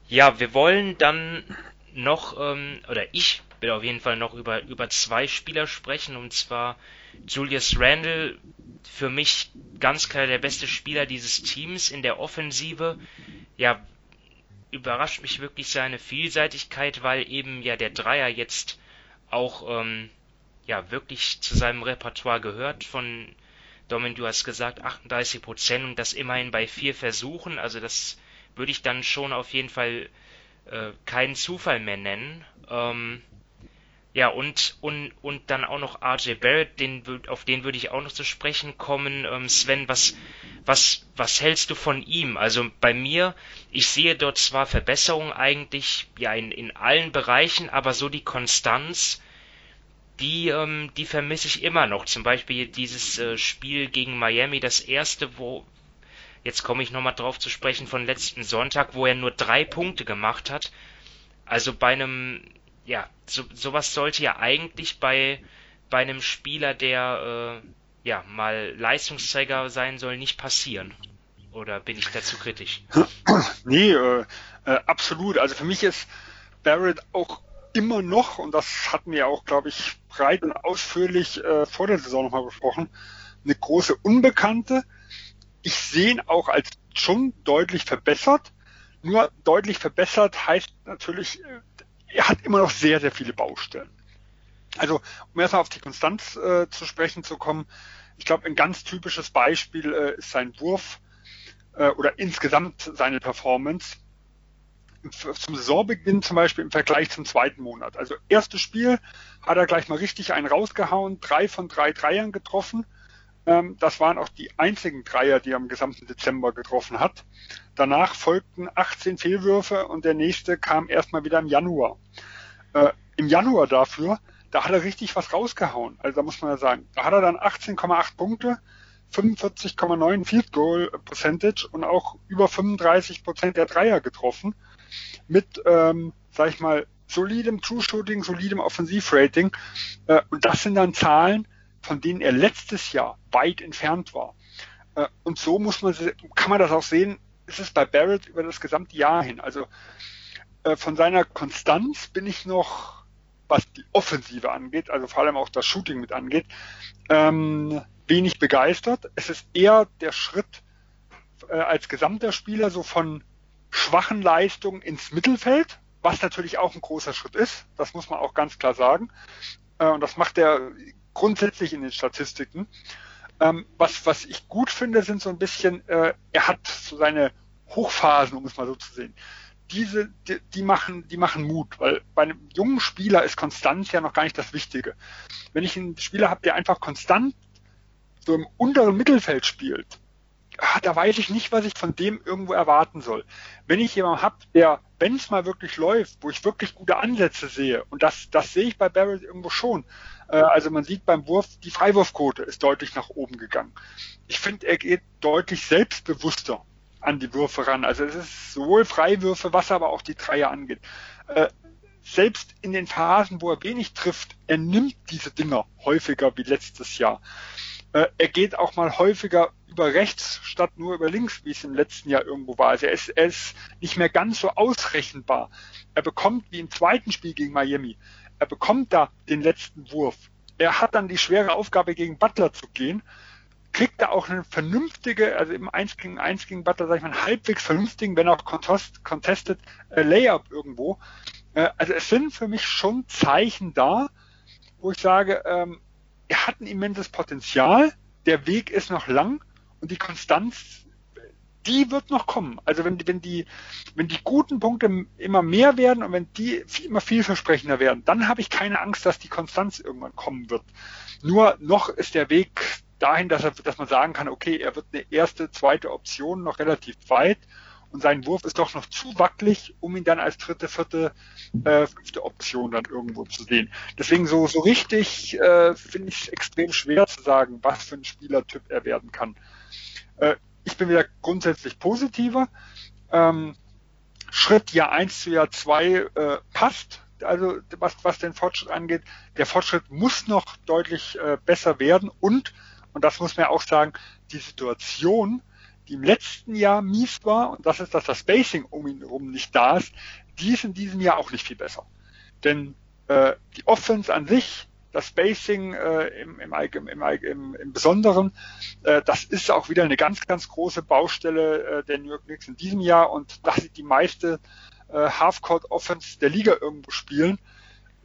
Ja, wir wollen dann noch, ähm, oder ich will auf jeden Fall noch über, über zwei Spieler sprechen, und zwar Julius Randle, für mich ganz klar der beste Spieler dieses Teams in der Offensive. Ja, überrascht mich wirklich seine Vielseitigkeit, weil eben ja der Dreier jetzt auch ähm, ja wirklich zu seinem Repertoire gehört. Von Domin, du hast gesagt 38 Prozent und das immerhin bei vier Versuchen. Also das würde ich dann schon auf jeden Fall äh, keinen Zufall mehr nennen. Ähm, ja, und, und, und dann auch noch RJ Barrett, den, auf den würde ich auch noch zu sprechen kommen. Ähm, Sven, was, was, was hältst du von ihm? Also bei mir, ich sehe dort zwar Verbesserungen eigentlich, ja, in, in allen Bereichen, aber so die Konstanz, die, ähm, die vermisse ich immer noch. Zum Beispiel dieses äh, Spiel gegen Miami, das erste, wo, jetzt komme ich nochmal drauf zu sprechen, von letzten Sonntag, wo er nur drei Punkte gemacht hat. Also bei einem ja, so, sowas sollte ja eigentlich bei, bei einem Spieler, der äh, ja mal Leistungsträger sein soll, nicht passieren. Oder bin ich dazu kritisch? Nee, äh, äh, absolut. Also für mich ist Barrett auch immer noch, und das hatten wir auch, glaube ich, breit und ausführlich äh, vor der Saison nochmal besprochen, eine große Unbekannte. Ich sehe ihn auch als schon deutlich verbessert. Nur deutlich verbessert heißt natürlich, äh, er hat immer noch sehr, sehr viele Baustellen. Also, um erstmal auf die Konstanz äh, zu sprechen zu kommen, ich glaube, ein ganz typisches Beispiel äh, ist sein Wurf äh, oder insgesamt seine Performance. Zum Saisonbeginn zum Beispiel im Vergleich zum zweiten Monat. Also erstes Spiel hat er gleich mal richtig einen rausgehauen, drei von drei Dreiern getroffen. Ähm, das waren auch die einzigen Dreier, die er im gesamten Dezember getroffen hat. Danach folgten 18 Fehlwürfe und der nächste kam erstmal wieder im Januar. Äh, Im Januar dafür, da hat er richtig was rausgehauen. Also da muss man ja sagen, da hat er dann 18,8 Punkte, 45,9 Field Goal Percentage und auch über 35 Prozent der Dreier getroffen. Mit, ähm, sag ich mal, solidem True Shooting, solidem Offensivrating. Äh, und das sind dann Zahlen, von denen er letztes Jahr weit entfernt war. Äh, und so muss man, kann man das auch sehen, ist es bei Barrett über das gesamte Jahr hin. Also äh, von seiner Konstanz bin ich noch, was die Offensive angeht, also vor allem auch das Shooting mit angeht, ähm, wenig begeistert. Es ist eher der Schritt äh, als gesamter Spieler so von schwachen Leistungen ins Mittelfeld, was natürlich auch ein großer Schritt ist. Das muss man auch ganz klar sagen. Äh, und das macht er grundsätzlich in den Statistiken. Ähm, was, was ich gut finde, sind so ein bisschen, äh, er hat so seine Hochphasen, um es mal so zu sehen. Diese, die, die, machen, die machen Mut, weil bei einem jungen Spieler ist Konstanz ja noch gar nicht das Wichtige. Wenn ich einen Spieler habe, der einfach konstant so im unteren Mittelfeld spielt, ah, da weiß ich nicht, was ich von dem irgendwo erwarten soll. Wenn ich jemanden habe, der, wenn es mal wirklich läuft, wo ich wirklich gute Ansätze sehe, und das, das sehe ich bei Barrett irgendwo schon. Äh, also man sieht beim Wurf, die Freiwurfquote ist deutlich nach oben gegangen. Ich finde, er geht deutlich selbstbewusster an die Würfe ran. Also es ist sowohl Freiwürfe, was aber auch die Dreier angeht. Äh, selbst in den Phasen, wo er wenig trifft, er nimmt diese Dinger häufiger wie letztes Jahr. Äh, er geht auch mal häufiger über rechts statt nur über links, wie es im letzten Jahr irgendwo war. Also er ist, er ist nicht mehr ganz so ausrechenbar. Er bekommt wie im zweiten Spiel gegen Miami, er bekommt da den letzten Wurf. Er hat dann die schwere Aufgabe gegen Butler zu gehen, kriegt da auch eine vernünftige, also im 1 gegen 1 gegen Butler, sag ich mal, einen halbwegs vernünftigen, wenn auch contest, contested äh, Layup irgendwo. Äh, also es sind für mich schon Zeichen da, wo ich sage, ähm, er hat ein immenses Potenzial, der Weg ist noch lang, und die Konstanz, die wird noch kommen. Also wenn, wenn die, wenn die guten Punkte immer mehr werden und wenn die immer vielversprechender werden, dann habe ich keine Angst, dass die Konstanz irgendwann kommen wird. Nur noch ist der Weg dahin, dass, er, dass man sagen kann, okay, er wird eine erste, zweite Option noch relativ weit und sein Wurf ist doch noch zu wackelig, um ihn dann als dritte, vierte, äh, fünfte Option dann irgendwo zu sehen. Deswegen so, so richtig äh, finde ich es extrem schwer zu sagen, was für ein Spielertyp er werden kann. Äh, ich bin wieder grundsätzlich positiver. Ähm, Schritt Jahr eins zu Jahr zwei äh, passt. Also was, was den Fortschritt angeht, der Fortschritt muss noch deutlich äh, besser werden und, und das muss man auch sagen, die Situation, die im letzten Jahr mies war, und das ist, dass das Spacing um ihn herum nicht da ist, die ist in diesem Jahr auch nicht viel besser. Denn äh, die Offense an sich das Spacing äh, im, im, im, im, im Besonderen, äh, das ist auch wieder eine ganz, ganz große Baustelle äh, der New York Knicks in diesem Jahr und dass sie die meiste äh, Halfcourt Offense der Liga irgendwo spielen,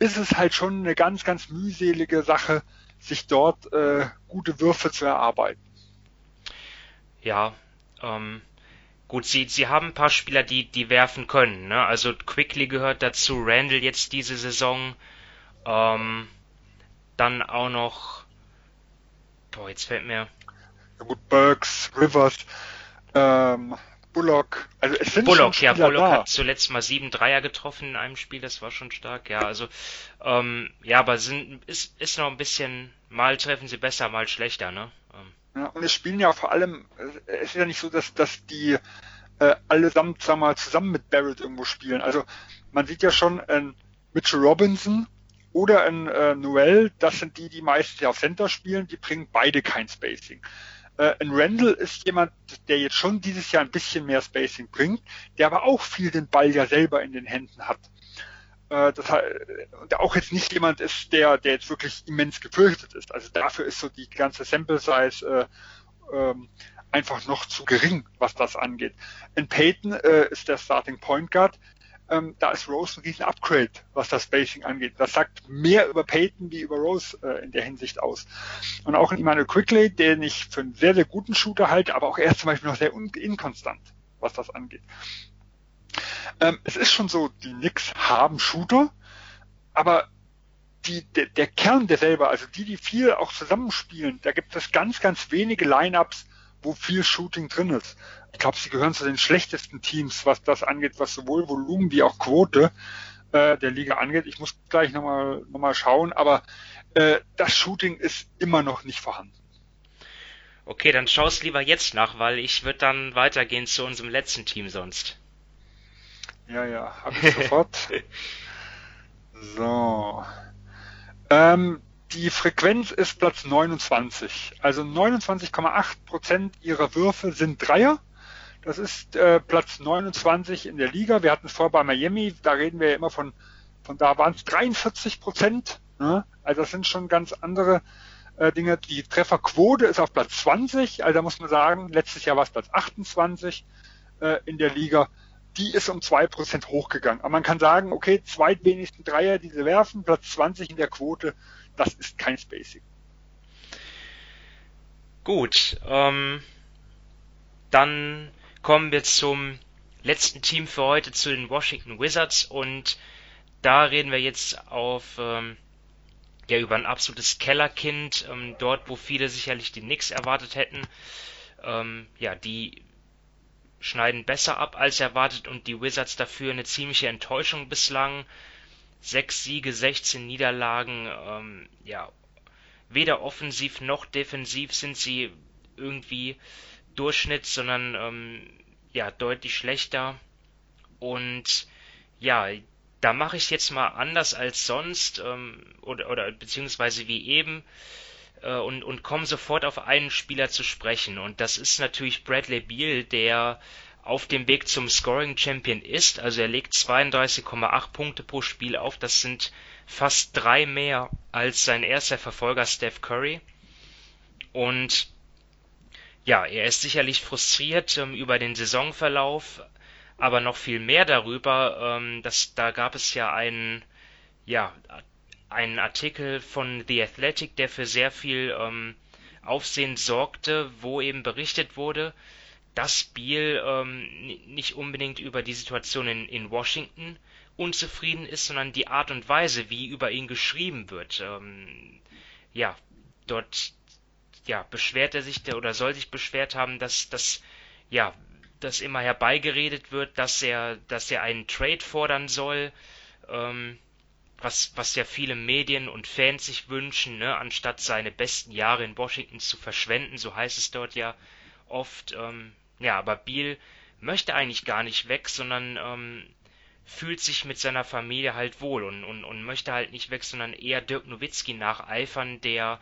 ist es halt schon eine ganz, ganz mühselige Sache, sich dort äh, gute Würfe zu erarbeiten. Ja, ähm, gut, sie, sie haben ein paar Spieler, die, die werfen können. Ne? Also Quickly gehört dazu, Randall jetzt diese Saison. Ähm, dann auch noch. Boah, jetzt fällt mir. Ja gut, Burks, Rivers, ähm, Bullock. Also es sind Bullock, schon ja, Bullock da. hat zuletzt mal sieben Dreier getroffen in einem Spiel, das war schon stark, ja. Also, ähm, ja, aber sind, ist, ist noch ein bisschen, mal treffen sie besser, mal schlechter, ne? Ähm. Ja, und es spielen ja vor allem, es ist ja nicht so, dass, dass die äh, allesamt, wir mal, zusammen mit Barrett irgendwo spielen. Also man sieht ja schon, äh, Mitchell Robinson oder ein äh, Noel, das sind die, die meistens auf Center spielen, die bringen beide kein Spacing. Äh, ein Randall ist jemand, der jetzt schon dieses Jahr ein bisschen mehr Spacing bringt, der aber auch viel den Ball ja selber in den Händen hat. Äh, das, der auch jetzt nicht jemand ist, der, der jetzt wirklich immens gefürchtet ist. Also dafür ist so die ganze Sample Size äh, ähm, einfach noch zu gering, was das angeht. In Peyton äh, ist der Starting Point Guard, ähm, da ist Rose ein riesen Upgrade, was das Spacing angeht. Das sagt mehr über Peyton wie über Rose äh, in der Hinsicht aus. Und auch in Emmanuel Quickly, den ich für einen sehr, sehr guten Shooter halte, aber auch er ist zum Beispiel noch sehr inkonstant, was das angeht. Ähm, es ist schon so, die Knicks haben Shooter, aber die, der, der Kern der selber, also die, die viel auch zusammenspielen, da gibt es ganz, ganz wenige Lineups, wo viel Shooting drin ist. Ich glaube, sie gehören zu den schlechtesten Teams, was das angeht, was sowohl Volumen wie auch Quote äh, der Liga angeht. Ich muss gleich nochmal noch mal schauen, aber äh, das Shooting ist immer noch nicht vorhanden. Okay, dann schaust lieber jetzt nach, weil ich würde dann weitergehen zu unserem letzten Team sonst. Ja, ja, habe ich sofort. So. Ähm, die Frequenz ist Platz 29. Also 29,8% ihrer Würfe sind Dreier. Das ist äh, Platz 29 in der Liga. Wir hatten es vor bei Miami, da reden wir ja immer von, von da waren es 43 Prozent. Ne? Also das sind schon ganz andere äh, Dinge. Die Trefferquote ist auf Platz 20. Also da muss man sagen, letztes Jahr war es Platz 28 äh, in der Liga. Die ist um 2% hochgegangen. Aber man kann sagen, okay, zweitwenigsten Dreier, die sie werfen, Platz 20 in der Quote, das ist kein Spacing. Gut, ähm, dann kommen wir zum letzten Team für heute, zu den Washington Wizards und da reden wir jetzt auf ähm, ja über ein absolutes Kellerkind, ähm, dort wo viele sicherlich die Knicks erwartet hätten. Ähm, ja, die schneiden besser ab als erwartet und die Wizards dafür eine ziemliche Enttäuschung bislang sechs Siege, 16 Niederlagen, ähm, ja, weder offensiv noch defensiv sind sie irgendwie Durchschnitt, sondern ähm, ja, deutlich schlechter. Und ja, da mache ich jetzt mal anders als sonst ähm, oder, oder beziehungsweise wie eben äh, und, und komme sofort auf einen Spieler zu sprechen. Und das ist natürlich Bradley Beal, der auf dem Weg zum Scoring Champion ist. Also er legt 32,8 Punkte pro Spiel auf. Das sind fast drei mehr als sein erster Verfolger Steph Curry. Und ja, er ist sicherlich frustriert ähm, über den Saisonverlauf, aber noch viel mehr darüber, ähm, dass da gab es ja einen, ja, einen Artikel von The Athletic, der für sehr viel ähm, Aufsehen sorgte, wo eben berichtet wurde, dass Beal ähm, nicht unbedingt über die Situation in, in Washington unzufrieden ist, sondern die Art und Weise, wie über ihn geschrieben wird. Ähm, ja, dort ja, beschwert er sich oder soll sich beschwert haben, dass das ja, dass immer herbeigeredet wird, dass er, dass er einen Trade fordern soll, ähm, was, was ja viele Medien und Fans sich wünschen, ne, anstatt seine besten Jahre in Washington zu verschwenden, so heißt es dort ja oft. Ähm, ja, aber Biel möchte eigentlich gar nicht weg, sondern ähm, fühlt sich mit seiner Familie halt wohl und, und, und möchte halt nicht weg, sondern eher Dirk Nowitzki nacheifern, der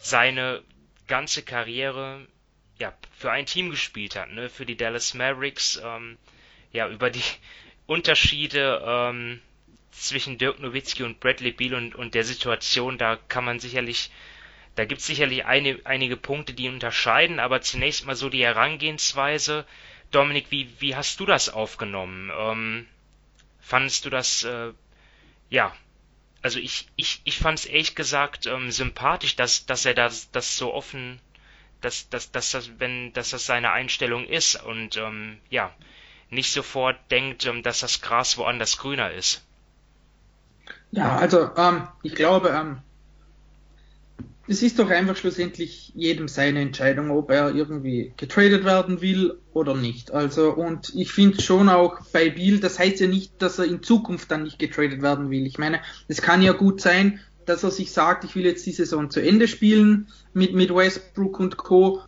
seine ganze Karriere ja für ein Team gespielt hat, ne, für die Dallas Mavericks, ähm, ja über die Unterschiede ähm, zwischen Dirk Nowitzki und Bradley Beal und, und der Situation, da kann man sicherlich da gibt es sicherlich eine, einige Punkte, die unterscheiden, aber zunächst mal so die Herangehensweise. Dominik, wie, wie hast du das aufgenommen? Ähm, fandest du das, äh, ja, also ich, ich, ich fand es ehrlich gesagt ähm, sympathisch, dass, dass er das, das so offen, dass, dass, dass, das, wenn, dass das seine Einstellung ist und ähm, ja, nicht sofort denkt, ähm, dass das Gras woanders grüner ist. Ja, also ähm, ich glaube, ähm, es ist doch einfach schlussendlich jedem seine Entscheidung, ob er irgendwie getradet werden will oder nicht. Also, und ich finde schon auch bei Bill, das heißt ja nicht, dass er in Zukunft dann nicht getradet werden will. Ich meine, es kann ja gut sein, dass er sich sagt, ich will jetzt die Saison zu Ende spielen mit, mit Westbrook und Co.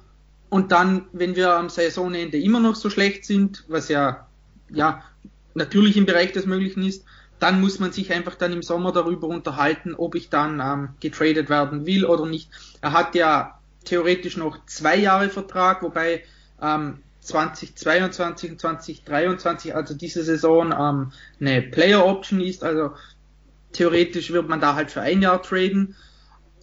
Und dann, wenn wir am Saisonende immer noch so schlecht sind, was ja, ja, natürlich im Bereich des Möglichen ist, dann muss man sich einfach dann im Sommer darüber unterhalten, ob ich dann ähm, getradet werden will oder nicht. Er hat ja theoretisch noch zwei Jahre Vertrag, wobei ähm, 2022 und 2023, also diese Saison, ähm, eine Player Option ist. Also theoretisch wird man da halt für ein Jahr traden.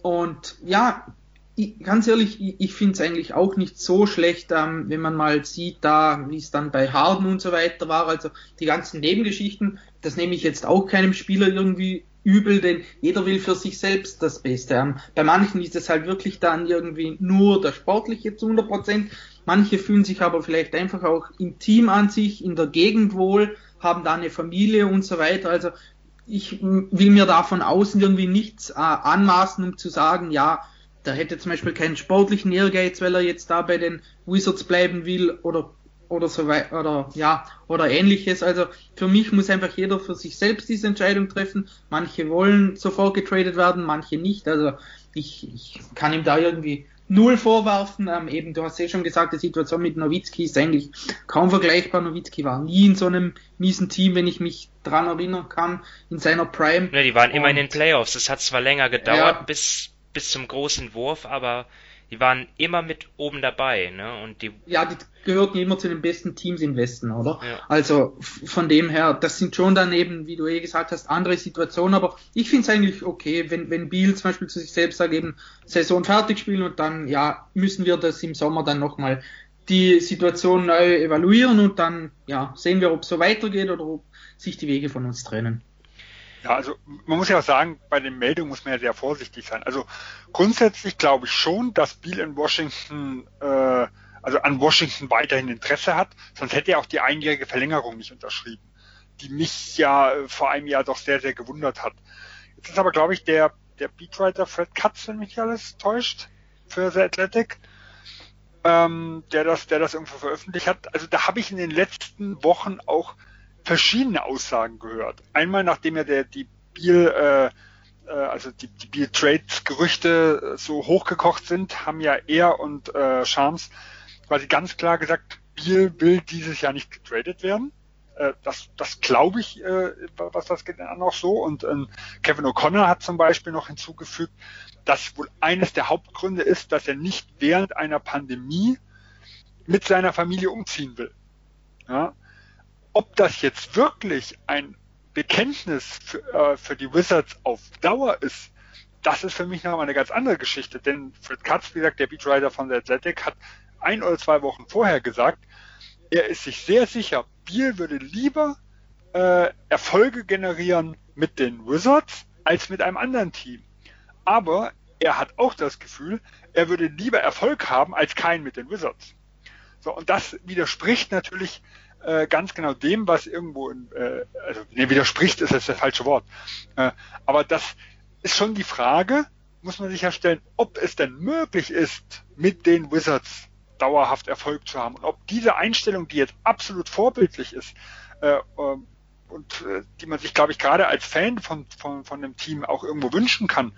Und ja, ich, ganz ehrlich, ich, ich finde es eigentlich auch nicht so schlecht, ähm, wenn man mal sieht, da wie es dann bei Harden und so weiter war. Also die ganzen Nebengeschichten, das nehme ich jetzt auch keinem Spieler irgendwie übel, denn jeder will für sich selbst das Beste. Ähm, bei manchen ist es halt wirklich dann irgendwie nur der Sportliche zu 100 Prozent. Manche fühlen sich aber vielleicht einfach auch im Team an sich, in der Gegend wohl, haben da eine Familie und so weiter. Also ich will mir da von außen irgendwie nichts äh, anmaßen, um zu sagen, ja, der hätte zum Beispiel keinen sportlichen Ehrgeiz, weil er jetzt da bei den Wizards bleiben will oder oder so weiter oder ja oder ähnliches. Also für mich muss einfach jeder für sich selbst diese Entscheidung treffen. Manche wollen sofort getradet werden, manche nicht. Also ich, ich kann ihm da irgendwie null vorwerfen. Ähm, eben, du hast ja schon gesagt, die Situation mit Nowitzki ist eigentlich kaum vergleichbar. Nowitzki war nie in so einem miesen Team, wenn ich mich dran erinnern kann, in seiner Prime. Ja, die waren Und, immer in den Playoffs. Es hat zwar länger gedauert ja, bis, bis zum großen Wurf, aber die waren immer mit oben dabei, ne? Und die ja, die gehörten immer zu den besten Teams im Westen, oder? Ja. Also von dem her, das sind schon dann eben, wie du eh gesagt hast, andere Situationen. Aber ich finde es eigentlich okay, wenn wenn Biel zum Beispiel zu sich selbst sagt, eben Saison fertig spielen und dann ja müssen wir das im Sommer dann nochmal die Situation neu evaluieren und dann ja sehen wir, ob es so weitergeht oder ob sich die Wege von uns trennen. Ja, also man muss ja auch sagen, bei den Meldungen muss man ja sehr vorsichtig sein. Also grundsätzlich glaube ich schon, dass Biel in Washington, äh, also an Washington weiterhin Interesse hat, sonst hätte er auch die einjährige Verlängerung nicht unterschrieben, die mich ja vor einem Jahr doch sehr, sehr gewundert hat. Jetzt ist aber, glaube ich, der, der Beatwriter Fred Katz, wenn mich alles täuscht, für The Athletic, ähm, der das, der das irgendwo veröffentlicht hat. Also da habe ich in den letzten Wochen auch verschiedene Aussagen gehört. Einmal, nachdem ja der, die Biel, äh, äh, also die, die Biel Trades Gerüchte äh, so hochgekocht sind, haben ja er und äh, Shams quasi ganz klar gesagt, Biel will dieses Jahr nicht getradet werden. Äh, das das glaube ich, äh, was das geht dann auch so. Und äh, Kevin O'Connor hat zum Beispiel noch hinzugefügt, dass wohl eines der Hauptgründe ist, dass er nicht während einer Pandemie mit seiner Familie umziehen will. Ja? Ob das jetzt wirklich ein Bekenntnis für, äh, für die Wizards auf Dauer ist, das ist für mich noch mal eine ganz andere Geschichte. Denn Fred Katz, wie gesagt, der Beatwriter von The Athletic, hat ein oder zwei Wochen vorher gesagt, er ist sich sehr sicher, Biel würde lieber äh, Erfolge generieren mit den Wizards als mit einem anderen Team. Aber er hat auch das Gefühl, er würde lieber Erfolg haben als keinen mit den Wizards. So, und das widerspricht natürlich äh, ganz genau dem, was irgendwo, in, äh, also nee, widerspricht ist jetzt das falsche Wort. Äh, aber das ist schon die Frage, muss man sich ja stellen, ob es denn möglich ist, mit den Wizards dauerhaft Erfolg zu haben und ob diese Einstellung, die jetzt absolut vorbildlich ist, äh, ähm, und äh, die man sich, glaube ich, gerade als Fan von, von, von dem Team auch irgendwo wünschen kann,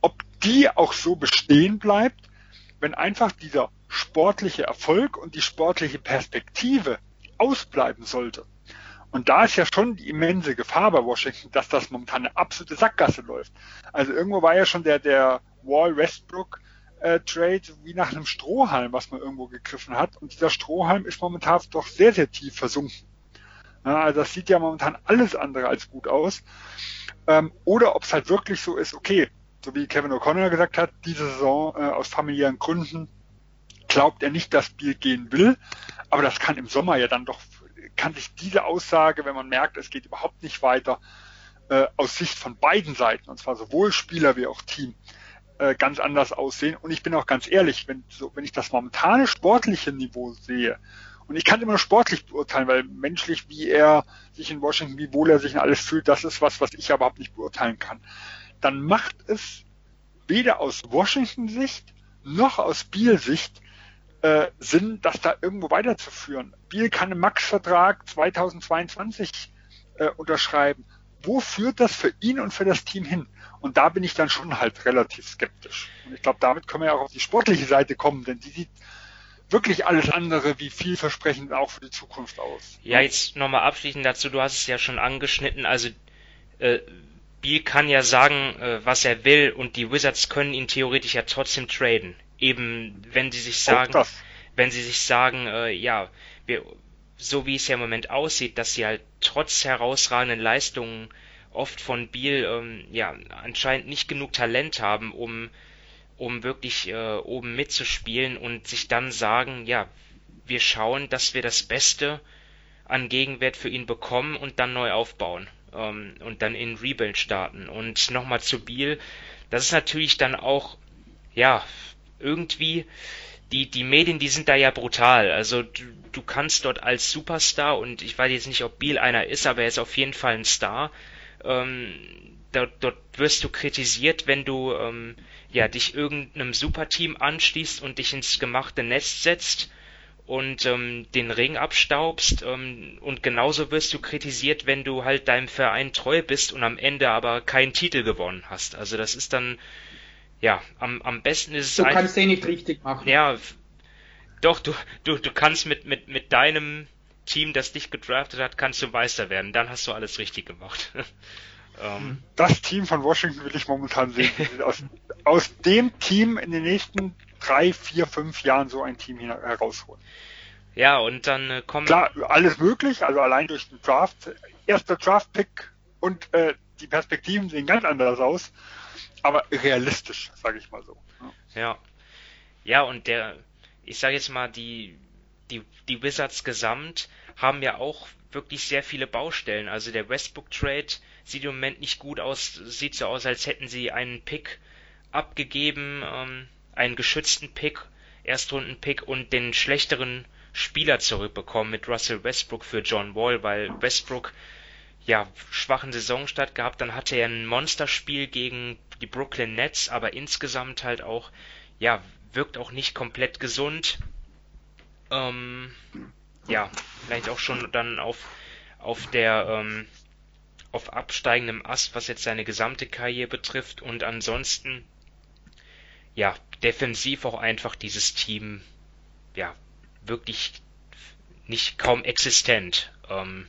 ob die auch so bestehen bleibt, wenn einfach dieser sportliche Erfolg und die sportliche Perspektive ausbleiben sollte. Und da ist ja schon die immense Gefahr bei Washington, dass das momentan eine absolute Sackgasse läuft. Also irgendwo war ja schon der, der Wall Westbrook äh, Trade wie nach einem Strohhalm, was man irgendwo gegriffen hat. Und dieser Strohhalm ist momentan doch sehr, sehr tief versunken. Ja, also das sieht ja momentan alles andere als gut aus. Ähm, oder ob es halt wirklich so ist, okay, so wie Kevin O'Connor gesagt hat, diese Saison äh, aus familiären Gründen glaubt er nicht, dass Biel gehen will. Aber das kann im Sommer ja dann doch, kann sich diese Aussage, wenn man merkt, es geht überhaupt nicht weiter, äh, aus Sicht von beiden Seiten, und zwar sowohl Spieler wie auch Team, äh, ganz anders aussehen. Und ich bin auch ganz ehrlich, wenn, so, wenn ich das momentane sportliche Niveau sehe, und ich kann immer nur sportlich beurteilen, weil menschlich, wie er sich in Washington, wie wohl er sich in alles fühlt, das ist was, was ich überhaupt nicht beurteilen kann. Dann macht es weder aus Washington-Sicht noch aus Biel-Sicht äh, Sinn, das da irgendwo weiterzuführen. Biel kann einen Max-Vertrag 2022 äh, unterschreiben. Wo führt das für ihn und für das Team hin? Und da bin ich dann schon halt relativ skeptisch. Und ich glaube, damit können wir ja auch auf die sportliche Seite kommen, denn die sieht wirklich alles andere wie vielversprechend auch für die Zukunft aus. Ja, jetzt nochmal abschließend dazu, du hast es ja schon angeschnitten, also äh, Biel kann ja sagen, äh, was er will und die Wizards können ihn theoretisch ja trotzdem traden eben, wenn sie sich sagen, wenn sie sich sagen, äh, ja, wir, so wie es ja im Moment aussieht, dass sie halt trotz herausragenden Leistungen oft von Biel ähm, ja anscheinend nicht genug Talent haben, um um wirklich äh, oben mitzuspielen und sich dann sagen, ja, wir schauen, dass wir das Beste an Gegenwert für ihn bekommen und dann neu aufbauen ähm, und dann in Rebuild starten. Und nochmal zu Biel, das ist natürlich dann auch, ja, irgendwie, die, die Medien, die sind da ja brutal. Also du, du kannst dort als Superstar, und ich weiß jetzt nicht, ob Biel einer ist, aber er ist auf jeden Fall ein Star, ähm, dort, dort wirst du kritisiert, wenn du ähm, ja, dich irgendeinem Superteam anschließt und dich ins gemachte Nest setzt und ähm, den Ring abstaubst ähm, und genauso wirst du kritisiert, wenn du halt deinem Verein treu bist und am Ende aber keinen Titel gewonnen hast. Also das ist dann ja, am, am besten ist es Du kannst eh nicht richtig machen. Ja, doch, du, du, du kannst mit, mit, mit deinem Team, das dich gedraftet hat, kannst du Meister werden. Dann hast du alles richtig gemacht. ähm, das Team von Washington will ich momentan sehen. aus, aus dem Team in den nächsten drei, vier, fünf Jahren so ein Team herausholen. Ja, und dann äh, kommen. Klar, alles möglich, also allein durch den Draft. Erster Draft-Pick und äh, die Perspektiven sehen ganz anders aus, aber realistisch, sage ich mal so. Ja. Ja, und der, ich sage jetzt mal, die, die, die Wizards gesamt haben ja auch wirklich sehr viele Baustellen. Also der Westbrook-Trade sieht im Moment nicht gut aus, sieht so aus, als hätten sie einen Pick abgegeben, ähm, einen geschützten Pick, Erstrunden-Pick und den schlechteren Spieler zurückbekommen mit Russell Westbrook für John Wall, weil Westbrook ja schwachen Saisonstart gehabt, dann hatte er ein Monsterspiel gegen die Brooklyn Nets, aber insgesamt halt auch ja wirkt auch nicht komplett gesund. Ähm, ja, vielleicht auch schon dann auf auf der ähm, auf absteigendem Ast, was jetzt seine gesamte Karriere betrifft und ansonsten ja defensiv auch einfach dieses Team ja wirklich nicht kaum existent. Ähm,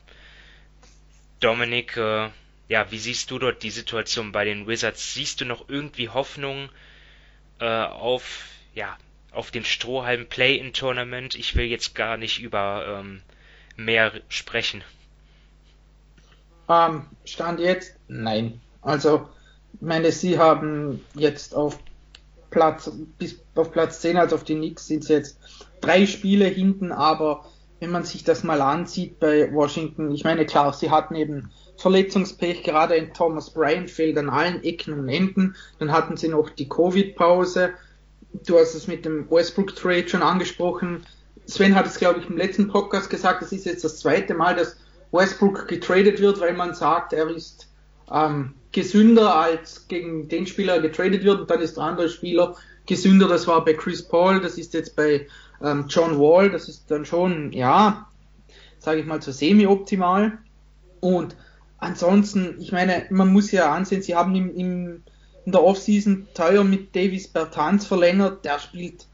Dominik, äh, ja, wie siehst du dort die Situation bei den Wizards? Siehst du noch irgendwie Hoffnung äh, auf, ja, auf den Strohhalm Play-in-Tournament? Ich will jetzt gar nicht über ähm, mehr sprechen. Ähm, Stand jetzt? Nein. Also, meine, sie haben jetzt auf Platz, bis auf Platz 10, also auf die Knicks sind sie jetzt drei Spiele hinten, aber wenn man sich das mal ansieht bei Washington, ich meine, klar, sie hatten eben Verletzungspech, gerade in Thomas Bryan fehlt an allen Ecken und Enden. Dann hatten sie noch die Covid-Pause. Du hast es mit dem Westbrook-Trade schon angesprochen. Sven hat es, glaube ich, im letzten Podcast gesagt, es ist jetzt das zweite Mal, dass Westbrook getradet wird, weil man sagt, er ist ähm, gesünder als gegen den Spieler getradet wird und dann ist der andere Spieler gesünder. Das war bei Chris Paul, das ist jetzt bei ähm, John Wall, das ist dann schon, ja, sage ich mal, so semi-optimal. Und ansonsten, ich meine, man muss ja ansehen, sie haben im, im, in der Offseason teuer mit Davis Bertans verlängert, der spielt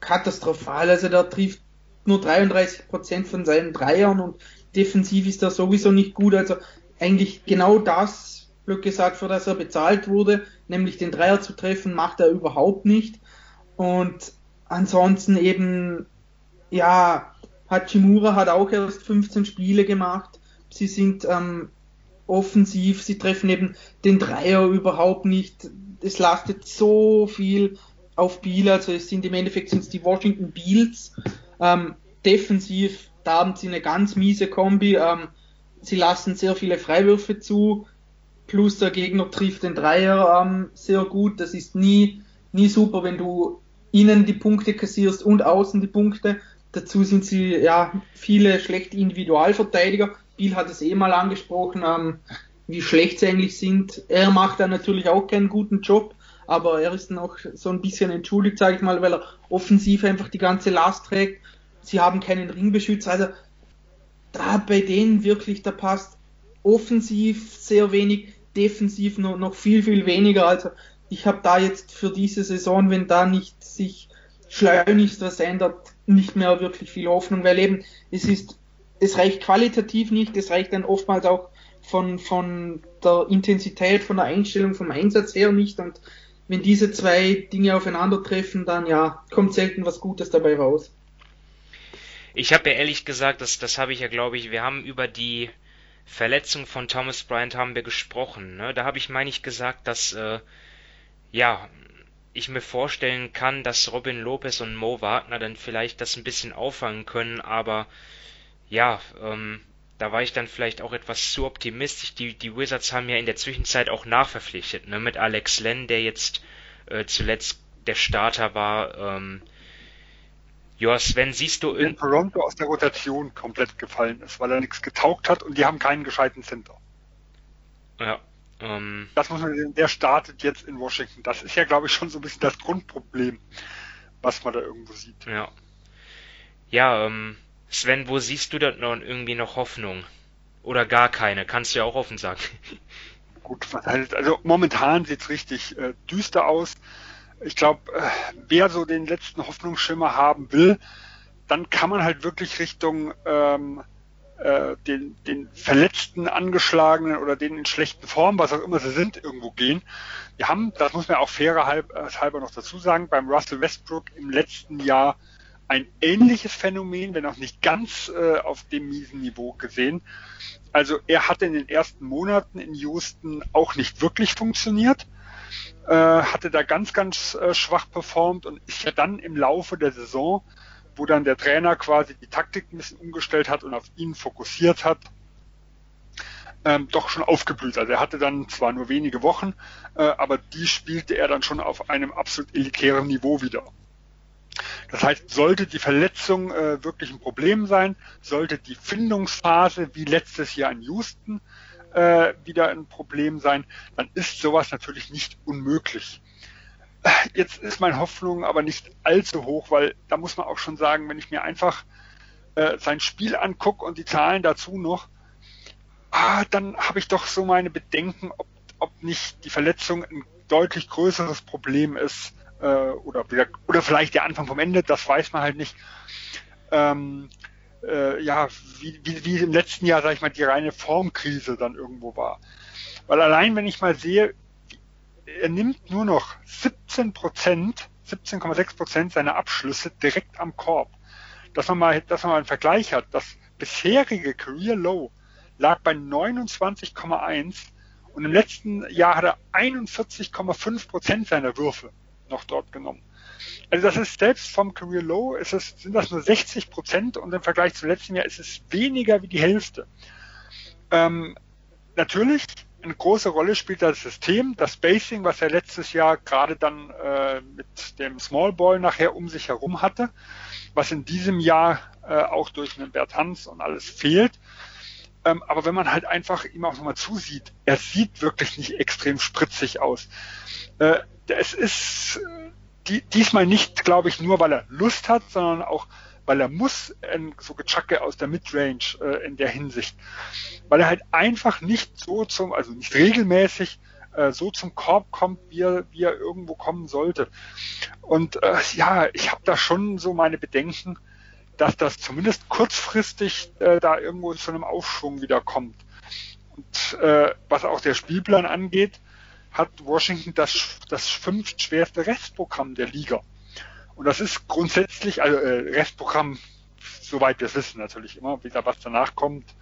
katastrophal, also der trifft nur 33% von seinen Dreiern und defensiv ist er sowieso nicht gut, also eigentlich genau das, blöd gesagt, für das er bezahlt wurde, nämlich den Dreier zu treffen, macht er überhaupt nicht. Und ansonsten eben, ja, Hachimura hat auch erst 15 Spiele gemacht. Sie sind ähm, offensiv, sie treffen eben den Dreier überhaupt nicht. Es lastet so viel auf Biel, also es sind im Endeffekt sind es die Washington Beals. Ähm, defensiv, da haben sie eine ganz miese Kombi. Ähm, sie lassen sehr viele Freiwürfe zu, plus der Gegner trifft den Dreier ähm, sehr gut. Das ist nie, nie super, wenn du innen die Punkte kassierst und außen die Punkte. Dazu sind sie ja viele schlechte Individualverteidiger. Bill hat es eh mal angesprochen, ähm, wie schlecht sie eigentlich sind. Er macht da natürlich auch keinen guten Job, aber er ist noch so ein bisschen entschuldigt, sage ich mal, weil er offensiv einfach die ganze Last trägt. Sie haben keinen Ringbeschützer, also da bei denen wirklich, da passt offensiv sehr wenig, defensiv noch, noch viel, viel weniger. Also ich habe da jetzt für diese Saison, wenn da nicht sich schleunigst was ändert, nicht mehr wirklich viel Hoffnung, weil eben es ist, es reicht qualitativ nicht, es reicht dann oftmals auch von, von der Intensität, von der Einstellung, vom Einsatz her nicht und wenn diese zwei Dinge aufeinandertreffen, dann ja, kommt selten was Gutes dabei raus. Ich habe ja ehrlich gesagt, das, das habe ich ja glaube ich, wir haben über die Verletzung von Thomas Bryant haben wir gesprochen. Ne? Da habe ich, meine ich, gesagt, dass äh, ja, ich mir vorstellen kann, dass Robin Lopez und Mo Wagner dann vielleicht das ein bisschen auffangen können, aber ja, ähm, da war ich dann vielleicht auch etwas zu optimistisch. Die, die Wizards haben ja in der Zwischenzeit auch nachverpflichtet, ne, mit Alex Len, der jetzt äh, zuletzt der Starter war. Ähm, ja, Sven, siehst du in Toronto aus der Rotation komplett gefallen ist, weil er nichts getaugt hat und die haben keinen gescheiten Center. Ja, ähm, das muss man sehen, der startet jetzt in Washington. Das ist ja, glaube ich, schon so ein bisschen das Grundproblem, was man da irgendwo sieht. Ja. Ja, ähm, Sven, wo siehst du da noch irgendwie noch Hoffnung? Oder gar keine? Kannst du ja auch offen sagen. gut, also momentan sieht's richtig äh, düster aus. Ich glaube, äh, wer so den letzten Hoffnungsschimmer haben will, dann kann man halt wirklich Richtung ähm, äh, den, den verletzten, angeschlagenen oder denen in schlechten Form, was auch immer sie sind, irgendwo gehen. Wir haben, das muss man auch fairer halber, halber noch dazu sagen, beim Russell Westbrook im letzten Jahr ein ähnliches Phänomen, wenn auch nicht ganz äh, auf dem miesen Niveau gesehen. Also er hatte in den ersten Monaten in Houston auch nicht wirklich funktioniert, äh, hatte da ganz, ganz äh, schwach performt und ist ja dann im Laufe der Saison wo dann der Trainer quasi die Taktik ein bisschen umgestellt hat und auf ihn fokussiert hat, ähm, doch schon aufgeblüht. Also er hatte dann zwar nur wenige Wochen, äh, aber die spielte er dann schon auf einem absolut elitären Niveau wieder. Das heißt, sollte die Verletzung äh, wirklich ein Problem sein, sollte die Findungsphase wie letztes Jahr in Houston äh, wieder ein Problem sein, dann ist sowas natürlich nicht unmöglich. Jetzt ist meine Hoffnung aber nicht allzu hoch, weil da muss man auch schon sagen, wenn ich mir einfach äh, sein Spiel angucke und die Zahlen dazu noch, ah, dann habe ich doch so meine Bedenken, ob, ob nicht die Verletzung ein deutlich größeres Problem ist äh, oder, oder vielleicht der Anfang vom Ende, das weiß man halt nicht. Ähm, äh, ja, wie, wie, wie im letzten Jahr, sag ich mal, die reine Formkrise dann irgendwo war. Weil allein, wenn ich mal sehe, er nimmt nur noch 17 Prozent, 17,6 Prozent seiner Abschlüsse direkt am Korb. Dass man mal, dass man mal einen Vergleich hat, das bisherige Career Low lag bei 29,1 und im letzten Jahr hat er 41,5 Prozent seiner Würfe noch dort genommen. Also das ist selbst vom Career Low ist es, sind das nur 60 Prozent und im Vergleich zum letzten Jahr ist es weniger wie die Hälfte. Ähm, natürlich eine große Rolle spielt das System, das Spacing, was er letztes Jahr gerade dann äh, mit dem Small Ball nachher um sich herum hatte, was in diesem Jahr äh, auch durch einen Bert Hans und alles fehlt. Ähm, aber wenn man halt einfach ihm auch nochmal zusieht, er sieht wirklich nicht extrem spritzig aus. Äh, es ist äh, die, diesmal nicht, glaube ich, nur weil er Lust hat, sondern auch weil er muss ähm, so Gechacke aus der Midrange äh, in der Hinsicht, weil er halt einfach nicht so zum, also nicht regelmäßig äh, so zum Korb kommt, wie er, wie er irgendwo kommen sollte. Und äh, ja, ich habe da schon so meine Bedenken, dass das zumindest kurzfristig äh, da irgendwo zu einem Aufschwung wieder kommt. Und äh, was auch der Spielplan angeht, hat Washington das, das fünftschwerste Restprogramm der Liga. Und das ist grundsätzlich, also äh, Restprogramm, soweit wir es wissen natürlich immer, wieder was danach kommt,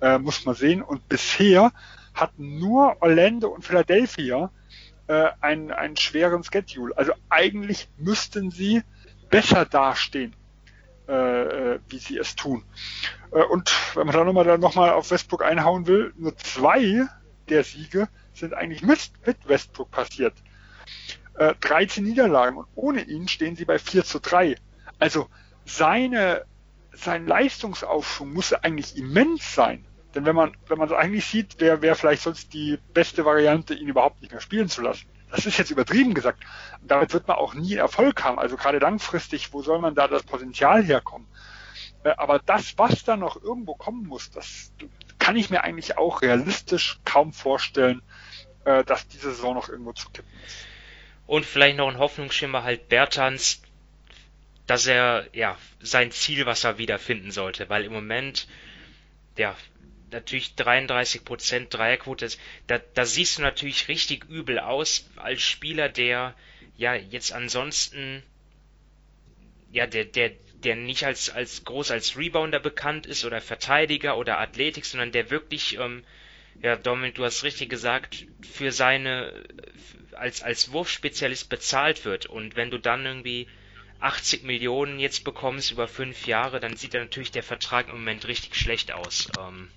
äh, muss man sehen. Und bisher hatten nur Orlando und Philadelphia äh, einen, einen schweren Schedule. Also eigentlich müssten sie besser dastehen, äh, äh wie sie es tun. Äh, und wenn man da nochmal noch mal auf Westbrook einhauen will, nur zwei der Siege sind eigentlich mit, mit Westbrook passiert äh, 13 Niederlagen und ohne ihn stehen sie bei 4 zu 3. Also seine, sein Leistungsaufschwung muss eigentlich immens sein. Denn wenn man, wenn man es eigentlich sieht, wäre wär vielleicht sonst die beste Variante, ihn überhaupt nicht mehr spielen zu lassen. Das ist jetzt übertrieben gesagt. Damit wird man auch nie Erfolg haben. Also gerade langfristig, wo soll man da das Potenzial herkommen? Äh, aber das, was da noch irgendwo kommen muss, das kann ich mir eigentlich auch realistisch kaum vorstellen, äh, dass diese Saison noch irgendwo zu kippen ist. Und vielleicht noch ein Hoffnungsschimmer halt Bertans, dass er, ja, sein Ziel, was er wieder finden sollte, weil im Moment, ja, natürlich 33% Dreierquote, da, da siehst du natürlich richtig übel aus als Spieler, der ja jetzt ansonsten, ja, der, der, der nicht als, als groß als Rebounder bekannt ist oder Verteidiger oder Athletik, sondern der wirklich, ähm, ja, Dominik, du hast richtig gesagt, für seine, als, als Wurfspezialist bezahlt wird. Und wenn du dann irgendwie 80 Millionen jetzt bekommst über fünf Jahre, dann sieht natürlich der Vertrag im Moment richtig schlecht aus. Ähm,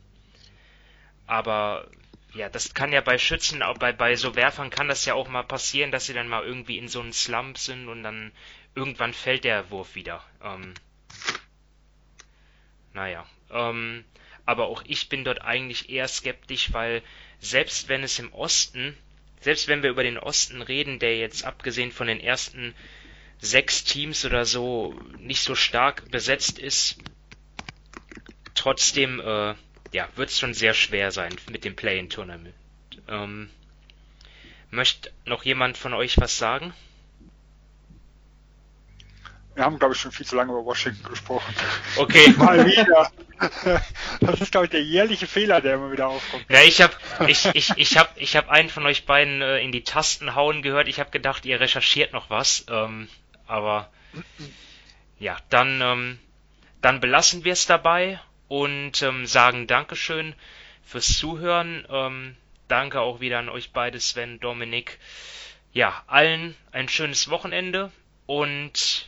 aber ja, das kann ja bei Schützen, auch bei, bei so Werfern kann das ja auch mal passieren, dass sie dann mal irgendwie in so einem Slump sind und dann irgendwann fällt der Wurf wieder. Ähm, naja. Ähm, aber auch ich bin dort eigentlich eher skeptisch, weil selbst wenn es im Osten selbst wenn wir über den Osten reden, der jetzt abgesehen von den ersten sechs Teams oder so nicht so stark besetzt ist, trotzdem äh, ja, wird es schon sehr schwer sein mit dem Play-in-Tournament. Ähm, möchte noch jemand von euch was sagen? Wir haben, glaube ich, schon viel zu lange über Washington gesprochen. Okay. Mal wieder. Das ist, glaube ich, der jährliche Fehler, der immer wieder aufkommt. Ja, ich habe ich, ich, ich hab, ich hab einen von euch beiden äh, in die Tasten hauen gehört. Ich habe gedacht, ihr recherchiert noch was. Ähm, aber ja, dann, ähm, dann belassen wir es dabei und ähm, sagen Dankeschön fürs Zuhören. Ähm, danke auch wieder an euch beide, Sven, Dominik. Ja, allen ein schönes Wochenende und